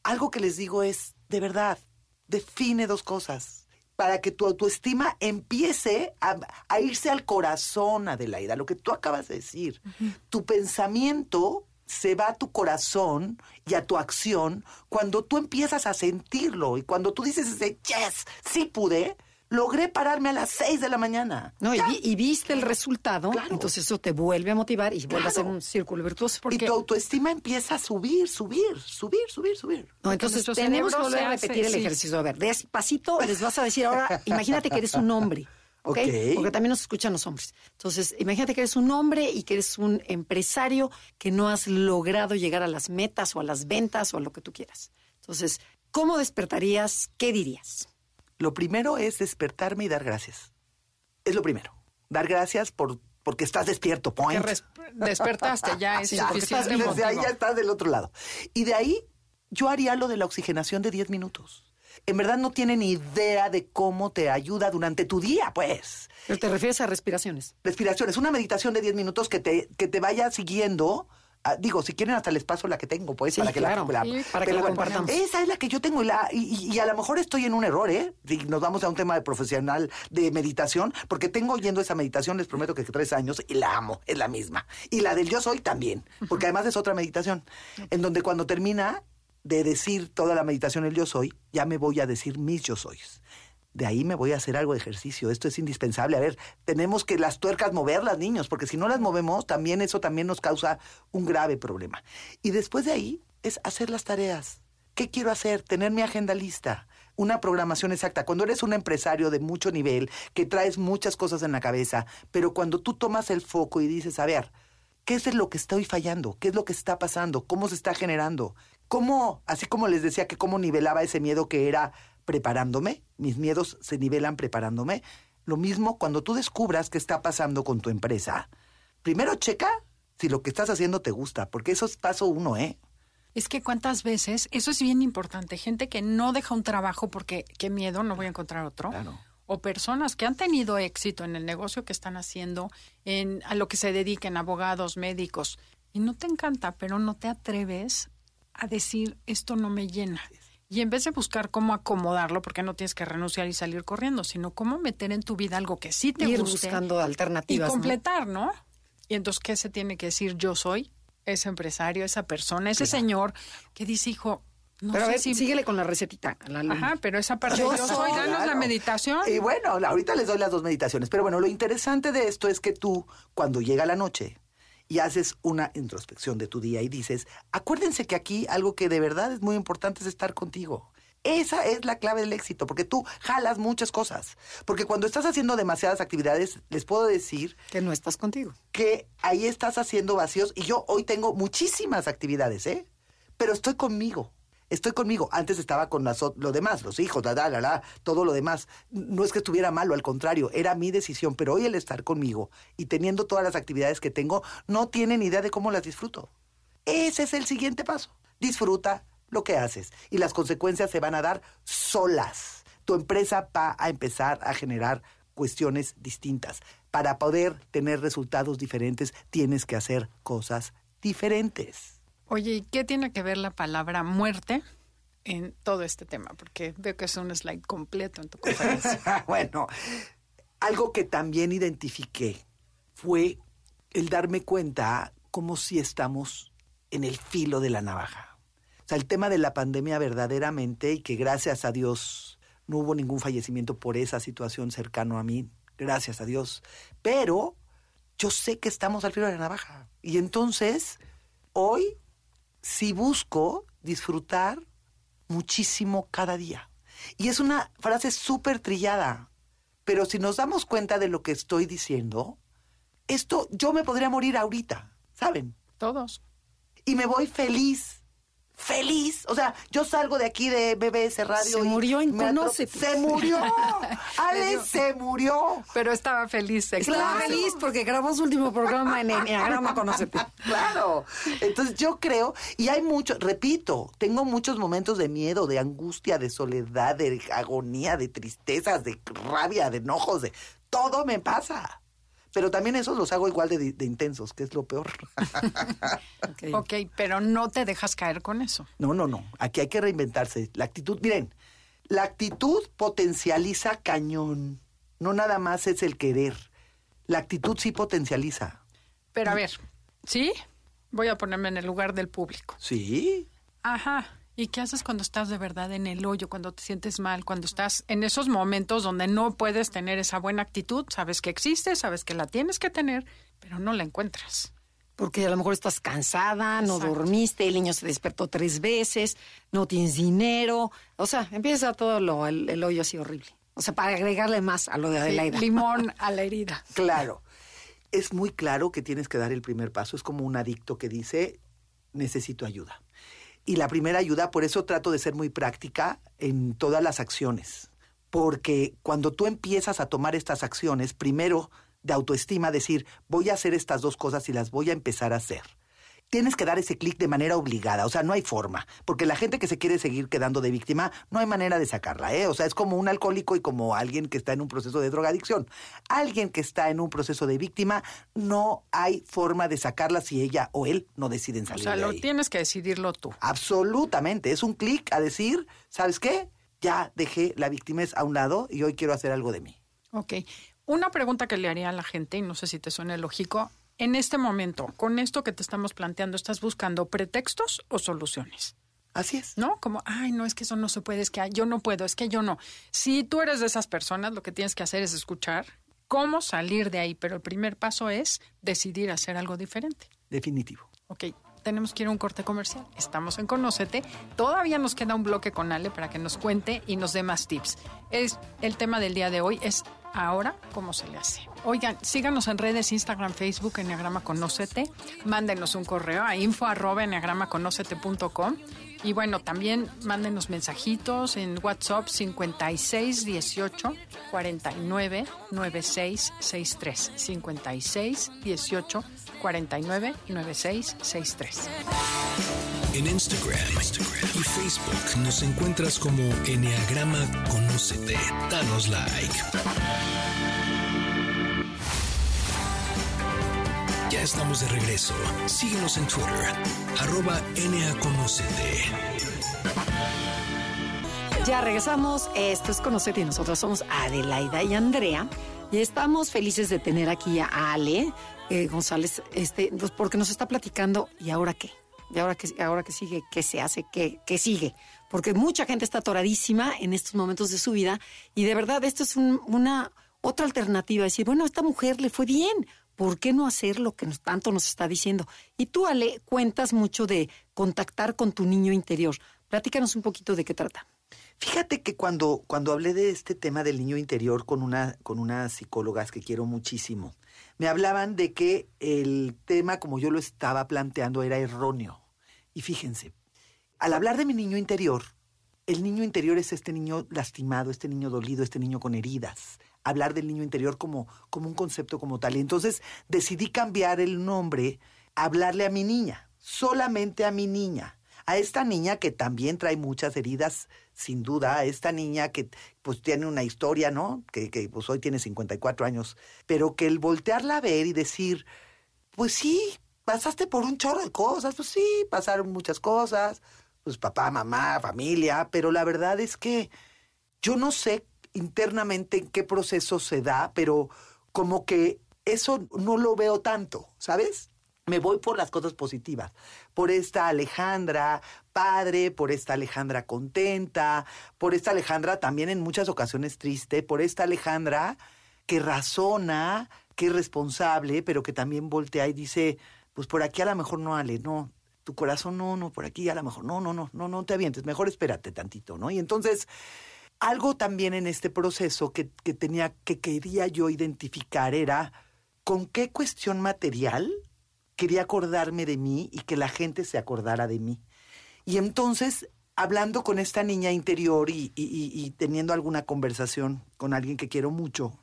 Speaker 4: algo que les digo es, de verdad, define dos cosas. Para que tu autoestima empiece a, a irse al corazón, Adelaida, lo que tú acabas de decir. Tu pensamiento se va a tu corazón y a tu acción cuando tú empiezas a sentirlo y cuando tú dices ese yes, sí pude, logré pararme a las seis de la mañana.
Speaker 2: No, y, vi- y viste el resultado,
Speaker 4: Claro.
Speaker 2: entonces eso te vuelve a motivar y vuelve a ser
Speaker 4: Claro.
Speaker 2: un círculo virtuoso.
Speaker 4: Y
Speaker 2: Porque,
Speaker 4: tu autoestima empieza a subir, subir, subir, subir, subir.
Speaker 2: no, entonces
Speaker 3: nuestro
Speaker 2: tenemos que volver a
Speaker 3: hace-
Speaker 2: repetir el
Speaker 3: sí.
Speaker 2: ejercicio. A ver, despacito les vas a decir ahora, *laughs* imagínate que eres un hombre. ¿ok?
Speaker 4: Ok.
Speaker 2: Porque también nos escuchan los hombres. Entonces, imagínate que eres un hombre y que eres un empresario que no has logrado llegar a las metas o a las ventas o a lo que tú quieras. Entonces, ¿cómo despertarías? ¿Qué dirías?
Speaker 4: Lo primero es despertarme y dar gracias. Es lo primero. Dar gracias por porque estás despierto, point.
Speaker 3: despertaste, ya *laughs* es
Speaker 2: Sí, porque estás
Speaker 3: suficiente
Speaker 2: vivo.
Speaker 4: Desde ahí ya estás del otro lado. Y de ahí yo haría lo de la oxigenación de 10 minutos. En verdad no tienen idea de cómo te ayuda durante tu día, pues.
Speaker 2: Pero te refieres a respiraciones.
Speaker 4: Respiración, es una meditación de 10 minutos que te, que te vaya siguiendo. Ah, digo, si quieren hasta les paso la que tengo, pues,
Speaker 2: Sí,
Speaker 4: para que
Speaker 2: claro.
Speaker 4: la,
Speaker 3: Sí,
Speaker 2: para que la compartamos.
Speaker 4: Esa es la que yo tengo y, la- y, y- a lo mejor estoy en un error, ¿eh? Si nos vamos a un tema de profesional de meditación, porque tengo oyendo esa meditación, les prometo que tres años y la amo, es la misma. Y la del yo soy también, porque además es otra meditación, en donde cuando termina de decir toda la meditación el yo soy, ya me voy a decir mis yo sois. De ahí me voy a hacer algo de ejercicio. Esto es indispensable. A ver, tenemos que las tuercas moverlas, niños, porque si no las movemos, también eso también nos causa un grave problema. Y después de ahí es hacer las tareas. ¿Qué quiero hacer? Tener mi agenda lista, una programación exacta. Cuando eres un empresario de mucho nivel, que traes muchas cosas en la cabeza, pero cuando tú tomas el foco y dices, a ver, ¿qué es lo que estoy fallando? ¿Qué es lo que está pasando? ¿Cómo se está generando? ¿Cómo, así como les decía que cómo nivelaba ese miedo que era preparándome, mis miedos se nivelan preparándome, lo mismo cuando tú descubras qué está pasando con tu empresa. Primero checa si lo que estás haciendo te gusta, porque eso es paso uno, ¿eh?
Speaker 3: Es que cuántas veces, eso es bien importante, gente que no deja un trabajo porque qué miedo, no voy a encontrar otro.
Speaker 4: Claro.
Speaker 3: O personas que han tenido éxito en el negocio que están haciendo, en a lo que se dediquen, abogados, médicos, y no te encanta, pero no te atreves a decir esto no me llena. Y en vez de buscar cómo acomodarlo, porque no tienes que renunciar y salir corriendo, sino cómo meter en tu vida algo que sí te
Speaker 2: Ir
Speaker 3: guste
Speaker 2: buscando
Speaker 3: y
Speaker 2: alternativas. ¿no?
Speaker 3: completar, ¿no? Y entonces, ¿qué se tiene que decir? Yo soy ese empresario, esa persona, ese señor que dice, hijo, no
Speaker 2: Pero a
Speaker 3: sé
Speaker 2: ver,
Speaker 3: si...
Speaker 2: síguele con la recetita. a la.
Speaker 3: Ajá, pero esa parte
Speaker 2: Yo
Speaker 3: yo, soy, danos la meditación.
Speaker 4: Y bueno, ahorita les doy las dos meditaciones. Pero bueno, lo interesante de esto es que tú, cuando llega la noche y haces una introspección de tu día y dices, acuérdense que aquí algo que de verdad es muy importante es estar contigo. Esa es la clave del éxito, porque tú jalas muchas cosas. Porque cuando estás haciendo demasiadas actividades, les puedo decir
Speaker 2: Que no estás contigo.
Speaker 4: que ahí estás haciendo vacíos y yo hoy tengo muchísimas actividades, ¿eh? Pero estoy conmigo. Estoy conmigo. Antes estaba con las, lo demás, los hijos, la, la, la, la, todo lo demás. No es que estuviera malo, al contrario, era mi decisión. Pero hoy el estar conmigo y teniendo todas las actividades que tengo, no tienen idea de cómo las disfruto. Ese es el siguiente paso. Disfruta lo que haces y las consecuencias se van a dar solas. Tu empresa va a empezar a generar cuestiones distintas. Para poder tener resultados diferentes, tienes que hacer cosas diferentes.
Speaker 3: Oye, ¿y qué tiene que ver la palabra muerte en todo este tema? Porque veo que es un slide completo en tu conferencia. *laughs*
Speaker 4: bueno, algo que también identifiqué fue el darme cuenta como si estamos en el filo de la navaja. O sea, el tema de la pandemia verdaderamente y que gracias a Dios no hubo ningún fallecimiento por esa situación cercano a mí, gracias a Dios. Pero yo sé que estamos al filo de la navaja. Y entonces, hoy sí busco disfrutar muchísimo cada día. Y es una frase súper trillada, pero si nos damos cuenta de lo que estoy diciendo, esto yo me podría morir ahorita, ¿saben?
Speaker 3: Todos.
Speaker 4: Y me voy feliz. Feliz, o sea, yo salgo de aquí de BBS Radio.
Speaker 2: Se
Speaker 4: y
Speaker 2: murió en Conócete.
Speaker 4: Se murió. *laughs* Ale
Speaker 3: dio-
Speaker 4: se murió.
Speaker 3: Pero estaba feliz.
Speaker 2: Estaba
Speaker 3: claro.
Speaker 2: feliz porque grabó su último programa en Enneagrama Conócete. *laughs*
Speaker 4: Claro. Entonces yo creo, y hay mucho, repito, tengo muchos momentos de miedo, de angustia, de soledad, de agonía, de tristezas, de rabia, de enojos, de todo me pasa. Pero también esos los hago igual de, de intensos, que es lo peor. *laughs*
Speaker 2: Ok.
Speaker 3: Ok, pero no te dejas caer con eso.
Speaker 4: No, no, no. Aquí hay que reinventarse. La actitud, miren, la actitud potencializa cañón. No nada más es el querer. La actitud sí potencializa.
Speaker 3: Pero a ver, ¿sí? Voy a ponerme en el lugar del público.
Speaker 4: Sí.
Speaker 3: Ajá. ¿Y qué haces cuando estás de verdad en el hoyo, cuando te sientes mal, cuando estás en esos momentos donde no puedes tener esa buena actitud? Sabes que existe, sabes que la tienes que tener, pero no la encuentras.
Speaker 2: Porque a lo mejor estás cansada, no
Speaker 3: Exacto.
Speaker 2: dormiste, el niño se despertó tres veces, no tienes dinero. O sea, empieza todo lo, el, el hoyo así horrible. O sea, para agregarle más a lo de Adelaida.
Speaker 3: Limón *laughs* a la herida.
Speaker 4: Claro. Es muy claro que tienes que dar el primer paso. Es como un adicto que dice, necesito ayuda. Y la primera ayuda, por eso trato de ser muy práctica en todas las acciones. Porque cuando tú empiezas a tomar estas acciones, primero de autoestima, decir, voy a hacer estas dos cosas y las voy a empezar a hacer. Tienes que dar ese clic de manera obligada, o sea, no hay forma, porque la gente que se quiere seguir quedando de víctima, no hay manera de sacarla, ¿eh? O sea, es como un alcohólico y como alguien que está en un proceso de drogadicción. Alguien que está en un proceso de víctima, no hay forma de sacarla si ella o él no deciden
Speaker 3: O
Speaker 4: salir
Speaker 3: sea,
Speaker 4: de
Speaker 3: lo
Speaker 4: ahí.
Speaker 3: tienes que decidirlo tú.
Speaker 4: Absolutamente, es un clic a decir, ¿sabes qué? Ya dejé la victimez a un lado y hoy quiero hacer algo de mí.
Speaker 3: Ok. Una pregunta que le haría a la gente, y no sé si te suena lógico, en este momento, con esto que te estamos planteando, ¿estás buscando pretextos o soluciones?
Speaker 4: Así es.
Speaker 3: ¿No? Como, ay, no, es que eso no se puede, es que yo no puedo, es que yo no. Si tú eres de esas personas, lo que tienes que hacer es escuchar cómo salir de ahí, pero el primer paso es decidir hacer algo diferente.
Speaker 4: Definitivo.
Speaker 3: Ok, tenemos que ir a un corte comercial. Estamos en Conócete. Todavía nos queda un bloque con Ale para que nos cuente y nos dé más tips. Es, el tema del día de hoy es ahora cómo se le hace. Oigan, síganos en redes Instagram, Facebook, Enneagrama Conócete. Mándenos un correo a info arroba enneagramaconócete.com. Y bueno, también mándenos mensajitos en WhatsApp 56 18 49 96 63. 56 18 49 96 63.
Speaker 1: En Instagram, y Facebook nos encuentras como Enneagrama Conócete. Danos like. Ya estamos de regreso. Síguenos en Twitter, arroba NAConocete.
Speaker 2: Ya regresamos. Esto es Conocete y nosotros somos Adelaida y Andrea. Y estamos felices de tener aquí a Ale eh, González, este, pues, porque nos está platicando. ¿Y ahora qué? ¿Y ahora qué, ahora qué sigue? ¿Qué se hace? ¿Qué, ¿Qué sigue? Porque mucha gente está atoradísima en estos momentos de su vida. Y de verdad, esto es un- una otra alternativa. Decir, bueno, a esta mujer le fue bien. ¿Por qué no hacer lo que tanto nos está diciendo? Y tú, Ale, cuentas mucho de contactar con tu niño interior. Platícanos un poquito de qué trata.
Speaker 4: Fíjate que cuando, cuando hablé de este tema del niño interior con una, con unas psicólogas que quiero muchísimo, me hablaban de que el tema como yo lo estaba planteando era erróneo. Y fíjense, al hablar de mi niño interior, el niño interior es este niño lastimado, este niño dolido, este niño con heridas. Hablar del niño interior como, como un concepto como tal. Y entonces decidí cambiar el nombre, hablarle a mi niña, solamente a mi niña a esta niña que también trae muchas heridas, sin duda, a esta niña que pues tiene una historia, ¿no? Que, que pues hoy tiene 54 años, pero que el voltearla a ver y decir, pues sí, pasaste por un chorro de cosas, pues sí, pasaron muchas cosas, pues papá, mamá, familia, pero la verdad es que yo no sé internamente en qué proceso se da, pero como que eso no lo veo tanto, ¿sabes? Me voy por las cosas positivas, por esta Alejandra padre, por esta Alejandra contenta, por esta Alejandra también en muchas ocasiones triste, por esta Alejandra que razona, que es responsable, pero que también voltea y dice, pues por aquí a lo mejor no, Ale, no, tu corazón no, no, por aquí a lo mejor no, no, no, no, no te avientes, mejor espérate tantito, ¿no? Y entonces, algo también en este proceso que, que tenía, que quería yo identificar era con qué cuestión material quería acordarme de mí y que la gente se acordara de mí. Y entonces, hablando con esta niña interior y, teniendo alguna conversación con alguien que quiero mucho,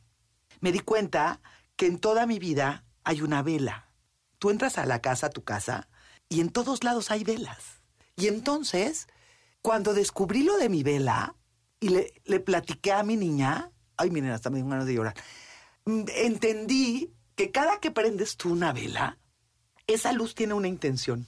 Speaker 4: me di cuenta que en toda mi vida hay una vela. Tú entras a la casa, a tu casa, y en todos lados hay velas. Y entonces, cuando descubrí lo de mi vela y le, le platiqué a mi niña, ay, miren, hasta me dio ganas de llorar, mm, entendí que cada que prendes tú una vela, esa luz tiene una intención.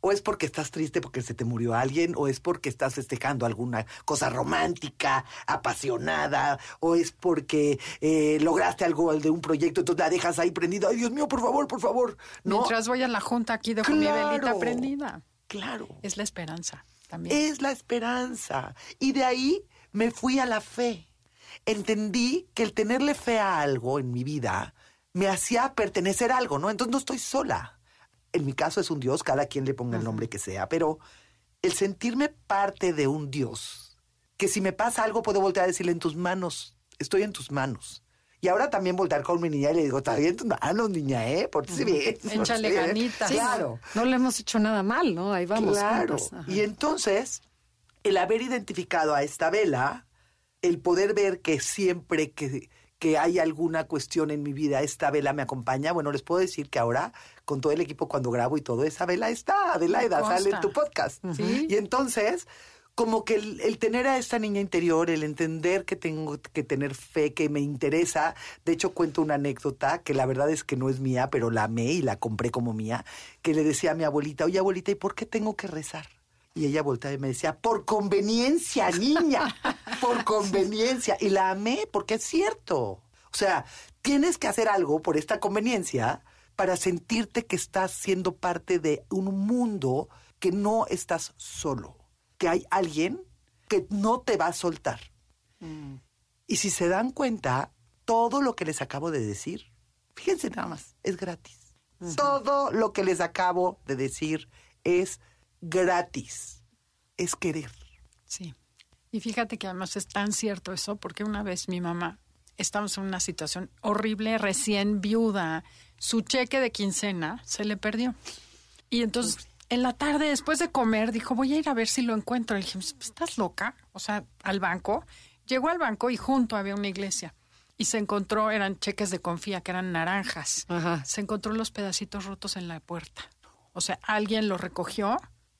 Speaker 4: O es porque estás triste porque se te murió alguien, o es porque estás festejando alguna cosa romántica, apasionada, o es porque eh, lograste algo de un proyecto, entonces la dejas ahí prendida. Ay, Dios mío, por favor, por favor. No,
Speaker 3: Mientras voy a la junta aquí dejo mi velita prendida.
Speaker 4: claro.
Speaker 3: Es la esperanza también.
Speaker 4: Es la esperanza. Y de ahí me fui a la fe. Entendí que el tenerle fe a algo en mi vida me hacía pertenecer a algo, ¿no? Entonces no estoy sola. En mi caso es un Dios, cada quien le ponga el nombre que sea, pero el sentirme parte de un Dios, que si me pasa algo puedo voltear a decirle en tus manos, estoy en tus manos. Y ahora también voltear con mi niña y le digo, está bien en tus manos, niña, ¿eh? Pórtese bien. pórtese
Speaker 3: Échale
Speaker 4: bien".
Speaker 3: ganitas.
Speaker 2: Sí,
Speaker 4: Claro.
Speaker 2: No le hemos hecho nada mal, ¿no? Ahí vamos.
Speaker 4: Claro. Y entonces, el haber identificado a esta vela, el poder ver que siempre que, que hay alguna cuestión en mi vida, esta vela me acompaña, bueno, les puedo decir que ahora, con todo el equipo, cuando grabo y todo, esa vela está, Adelaida, sale en tu podcast.
Speaker 3: Sí.
Speaker 4: Y entonces, como que el, el tener a esta niña interior, el entender que tengo que tener fe, que me interesa, de hecho cuento una anécdota que la verdad es que no es mía, pero la amé y la compré como mía, que le decía a mi abuelita, oye abuelita, ¿y por qué tengo que rezar? Y ella volteaba y me decía, por conveniencia, niña, por *laughs* conveniencia. Y la amé porque es cierto. O sea, tienes que hacer algo por esta conveniencia para sentirte que estás siendo parte de un mundo que no estás solo, que hay alguien que no te va a soltar. Y si se dan cuenta, todo lo que les acabo de decir, fíjense nada más, es gratis. Todo lo que les acabo de decir es gratis. Es querer.
Speaker 3: Sí. Y fíjate que además es tan cierto eso, porque una vez mi mamá, estamos en una situación horrible, recién viuda, su cheque de quincena se le perdió. Y entonces, en la tarde, después de comer, dijo, voy a ir a ver si lo encuentro. Le dije, ¿estás loca? O sea, al banco. Llegó al banco y junto había una iglesia. Y se encontró, eran cheques de confía, que eran naranjas.
Speaker 2: Ajá.
Speaker 3: Se encontró los pedacitos rotos en la puerta. O sea, alguien lo recogió,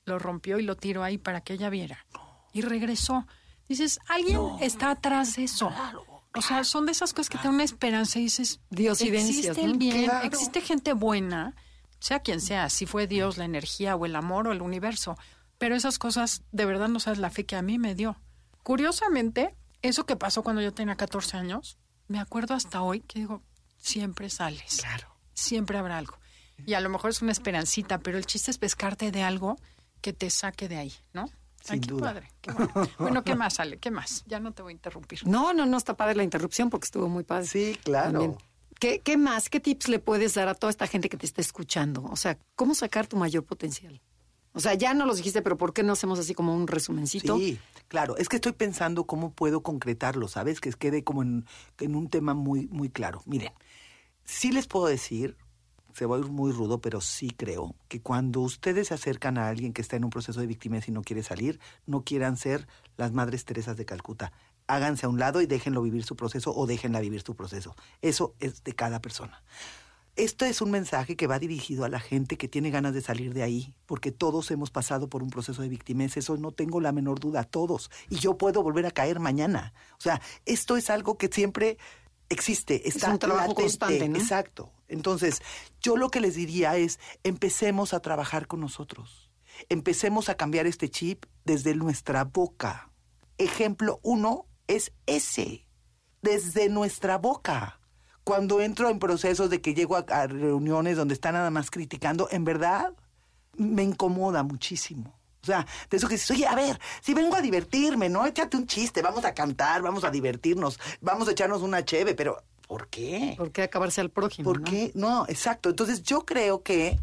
Speaker 3: lo rompió y lo tiró ahí para que ella viera. Y regresó. Dices, alguien está atrás de eso. O sea, son de esas cosas que te dan una esperanza y dices,
Speaker 2: Diosidencias,
Speaker 3: existe el bien,
Speaker 4: Claro.
Speaker 3: existe gente buena, sea quien sea, si fue Dios, la energía o el amor o el universo. Pero esas cosas, de verdad no sabes la fe que a mí me dio. Curiosamente, eso que pasó cuando yo tenía 14 años, me acuerdo hasta hoy que digo, siempre sales.
Speaker 4: Claro.
Speaker 3: Siempre habrá algo. Y a lo mejor es una esperancita, pero el chiste es pescarte de algo que te saque de ahí, ¿no?
Speaker 4: Sin
Speaker 3: qué
Speaker 4: duda.
Speaker 3: padre. qué bueno. Bueno, ¿qué más, Ale? ¿Qué más? Ya no te voy a interrumpir.
Speaker 2: No, no, no está padre la interrupción porque estuvo muy padre.
Speaker 4: Sí, claro.
Speaker 2: También. ¿Qué, ¿Qué más? ¿Qué tips le puedes dar a toda esta gente que te está escuchando? O sea, ¿cómo sacar tu mayor potencial? O sea, ya no los dijiste, pero ¿por qué no hacemos así como un resumencito?
Speaker 4: Sí, claro. Es que estoy pensando cómo puedo concretarlo, ¿sabes? Que quede como en, en un tema muy, muy claro. Miren, sí les puedo decir, se va a ir muy rudo, pero sí creo que cuando ustedes se acercan a alguien que está en un proceso de víctimas y no quiere salir, no quieran ser las madres Teresas de Calcuta. Háganse a un lado y déjenlo vivir su proceso o déjenla vivir su proceso. Eso es de cada persona. Esto es un mensaje que va dirigido a la gente que tiene ganas de salir de ahí, porque todos hemos pasado por un proceso de victimez, eso no tengo la menor duda, todos. Y yo puedo volver a caer mañana. O sea, esto es algo que siempre existe, está
Speaker 2: un trabajo
Speaker 4: latente.
Speaker 2: constante, ¿no?
Speaker 4: Exacto. Entonces, yo lo que les diría es, empecemos a trabajar con nosotros. Empecemos a cambiar este chip desde nuestra boca. Ejemplo uno es ese, desde nuestra boca. Cuando entro en procesos de que llego a, a reuniones donde están nada más criticando, en verdad me incomoda muchísimo. O sea, de eso que dices, oye, a ver, si vengo a divertirme, ¿no? Échate un chiste, vamos a cantar, vamos a divertirnos, vamos a echarnos una cheve, pero ¿por qué?
Speaker 2: ¿Por qué acabarse al prójimo?
Speaker 4: ¿Por
Speaker 2: no?
Speaker 4: qué? No, exacto. Entonces yo creo que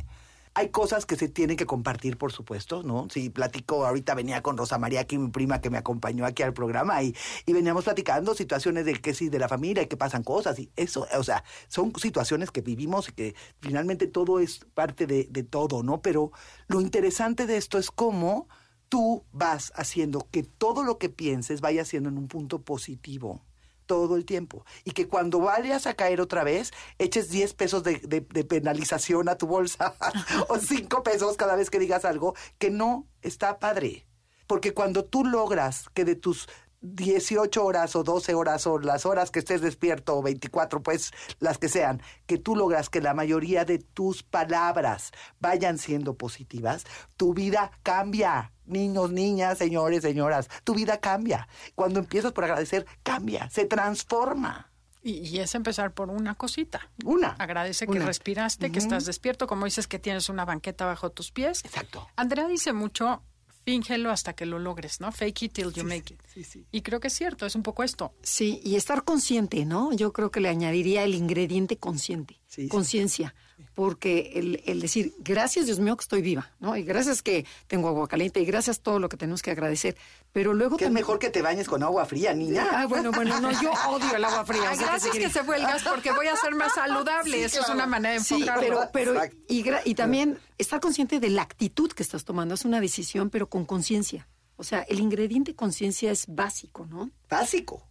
Speaker 4: hay cosas que se tienen que compartir, por supuesto, ¿no? Si platico, ahorita venía con Rosa María, aquí mi prima que me acompañó aquí al programa, y, y veníamos platicando situaciones de que sí, de la familia, y que pasan cosas, y eso, o sea, son situaciones que vivimos y que finalmente todo es parte de, de todo, ¿no? Pero lo interesante de esto es cómo tú vas haciendo que todo lo que pienses vaya siendo en un punto positivo todo el tiempo. Y que cuando vayas a caer otra vez, eches 10 pesos de, penalización a tu bolsa *laughs* o 5 pesos cada vez que digas algo que no está padre. Porque cuando tú logras que de tus 18 horas o 12 horas o las horas que estés despierto o 24, pues las que sean, que tú logras que la mayoría de tus palabras vayan siendo positivas, tu vida cambia. Niños, niñas, señores, señoras, tu vida cambia. Cuando empiezas por agradecer, cambia, se transforma.
Speaker 3: Y, y es empezar por una cosita.
Speaker 4: Una.
Speaker 3: Agradece que respiraste, que estás despierto, como dices que tienes una banqueta bajo tus pies.
Speaker 4: Exacto.
Speaker 3: Andrea dice mucho, fíngelo hasta que lo logres, ¿no? Fake it till you
Speaker 4: Sí,
Speaker 3: make
Speaker 4: sí,
Speaker 3: it.
Speaker 4: sí, sí.
Speaker 3: Y creo que es cierto, es un poco esto.
Speaker 2: Sí, y estar consciente, ¿no? Yo creo que le añadiría el ingrediente consciente,
Speaker 4: Sí, sí.
Speaker 2: conciencia, porque el, el decir, gracias Dios mío que estoy viva, ¿no? Y gracias que tengo agua caliente y gracias todo lo que tenemos que agradecer, pero luego
Speaker 4: Que es mejor que te bañes con agua fría, niña.
Speaker 2: Ah, bueno, bueno, no, yo odio el agua fría. *laughs* o sea,
Speaker 3: gracias
Speaker 2: sí
Speaker 3: que se fue el gas porque voy a ser más *laughs* saludable.
Speaker 4: Sí,
Speaker 3: Eso es una manera de
Speaker 2: Sí,
Speaker 3: enfocarlo.
Speaker 2: pero, pero
Speaker 4: Exacto.
Speaker 2: y, y también estar consciente de la actitud que estás tomando. Es una decisión, pero con conciencia. O sea, el ingrediente conciencia es básico, ¿no?
Speaker 4: Básico.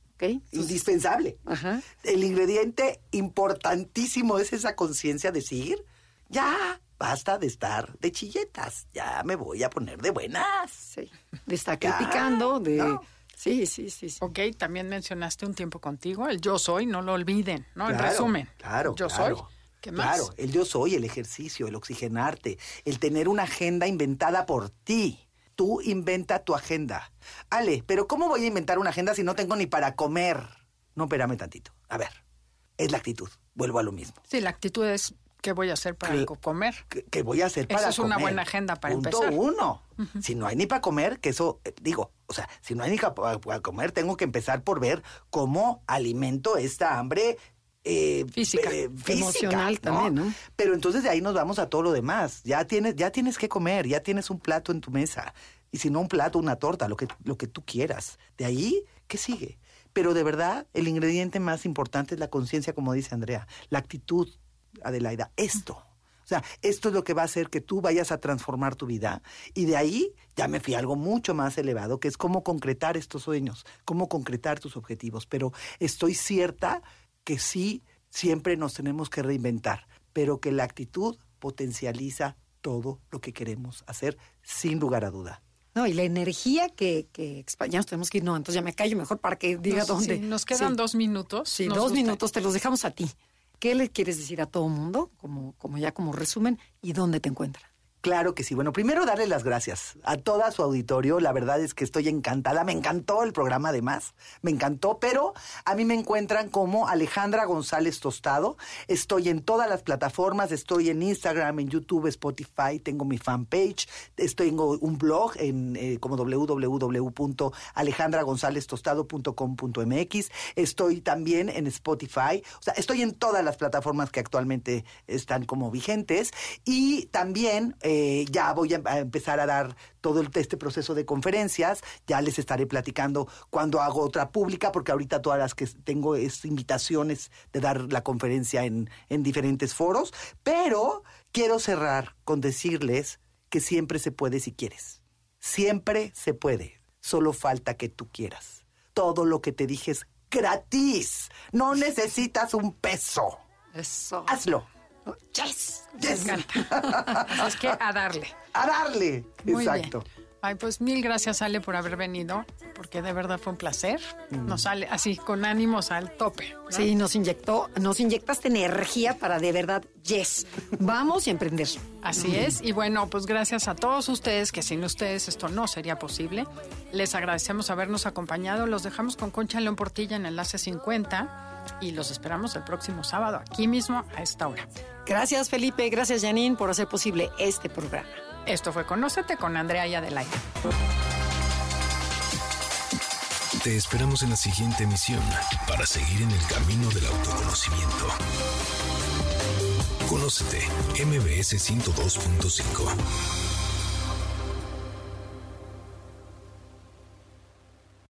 Speaker 4: Indispensable.
Speaker 2: Ajá.
Speaker 4: El ingrediente importantísimo es esa conciencia de decir, ya, basta de estar de chilletas, ya me voy a poner de buenas.
Speaker 2: Sí. De estar
Speaker 4: Ya,
Speaker 2: criticando, de...
Speaker 4: no.
Speaker 2: Sí, sí, sí. sí.
Speaker 3: Ok, también mencionaste un tiempo contigo, el yo soy, no lo olviden, ¿no? en
Speaker 4: Claro,
Speaker 3: resumen,
Speaker 4: Claro,
Speaker 3: yo
Speaker 4: claro,
Speaker 3: soy. ¿Qué más?
Speaker 4: Claro, el yo soy, el ejercicio, el oxigenarte, el tener una agenda inventada por ti. Tú inventa tu agenda. Ale, pero ¿cómo voy a inventar una agenda si no tengo ni para comer? No, espérame tantito. A ver, es la actitud. Vuelvo a lo mismo.
Speaker 3: Sí, la actitud es qué voy a hacer para comer.
Speaker 4: ¿Qué, voy a hacer
Speaker 3: Eso
Speaker 4: para
Speaker 3: es una
Speaker 4: comer?
Speaker 3: buena agenda para
Speaker 4: Punto
Speaker 3: empezar.
Speaker 4: uno. Si no hay ni para comer, que eso, eh, digo, o sea, si no hay ni para comer, tengo que empezar por ver cómo alimento esta hambre eh,
Speaker 3: Física.
Speaker 4: física,
Speaker 2: Emocional
Speaker 4: ¿no?
Speaker 2: también, ¿no?
Speaker 4: Pero entonces de ahí nos vamos a todo lo demás. Ya tienes, ya tienes que comer, ya tienes un plato en tu mesa. Y si no un plato, una torta, lo que, lo que tú quieras. De ahí, ¿qué sigue? Pero de verdad, el ingrediente más importante es la conciencia, como dice Andrea. La actitud, Adelaida. Esto. O sea, esto es lo que va a hacer que tú vayas a transformar tu vida. Y de ahí ya me fui a algo mucho más elevado, que es cómo concretar estos sueños, cómo concretar tus objetivos. Pero estoy cierta que sí, siempre nos tenemos que reinventar, pero que la actitud potencializa todo lo que queremos hacer, sin lugar a duda.
Speaker 2: No, y la energía que, que ya nos tenemos que ir, no, entonces ya me callo mejor para que diga
Speaker 3: Nos-
Speaker 2: dónde.
Speaker 3: sí, nos quedan
Speaker 2: Sí.
Speaker 3: dos minutos.
Speaker 2: Sí, dos
Speaker 3: gusta-
Speaker 2: minutos, te los dejamos a ti. ¿Qué le quieres decir a todo mundo, como, como ya como resumen, y dónde te encuentran?
Speaker 4: Claro que sí. Bueno, primero darle las gracias a toda su auditorio. La verdad es que estoy encantada. Me encantó el programa además. Me encantó, pero a mí me encuentran como Alejandra González Tostado. Estoy en todas las plataformas. Estoy en Instagram, en YouTube, Spotify. Tengo mi fanpage. En un blog en eh, como www.alejandragonzaleztostado.com.mx. Estoy también en Spotify. O sea, estoy en todas las plataformas que actualmente están como vigentes. Y también eh, ya voy a, a empezar a dar todo el- este proceso de conferencias. Ya les estaré platicando cuando hago otra pública, porque ahorita todas las que tengo es invitaciones de dar la conferencia en, en diferentes foros. Pero quiero cerrar con decirles que siempre se puede si quieres. Siempre se puede. Solo falta que tú quieras. Todo lo que te dije es gratis. No necesitas un peso.
Speaker 2: Eso.
Speaker 4: Hazlo.
Speaker 2: Yes.
Speaker 3: Me encanta. *laughs* es que a darle.
Speaker 4: A darle.
Speaker 3: Muy
Speaker 4: Exacto.
Speaker 3: bien. Ay, pues mil gracias, Ale, por haber venido, porque de verdad fue un placer.
Speaker 4: Mm.
Speaker 3: Nos sale así, con ánimos al tope. ¿no?
Speaker 2: Sí, nos inyectó, nos inyectaste energía para de verdad, yes. Vamos y emprender.
Speaker 3: Así es. Y bueno, pues gracias a todos ustedes, que sin ustedes esto no sería posible. Les agradecemos habernos acompañado. Los dejamos con Concha León Portilla en Enlace 50 y los esperamos el próximo sábado, aquí mismo, a esta hora.
Speaker 2: Gracias, Felipe. Gracias, Janine, por hacer posible este programa.
Speaker 3: Esto fue Conócete con Andrea y Adelaide.
Speaker 1: Te esperamos en la siguiente emisión para seguir en el camino del autoconocimiento. Conócete, MBS 102.5.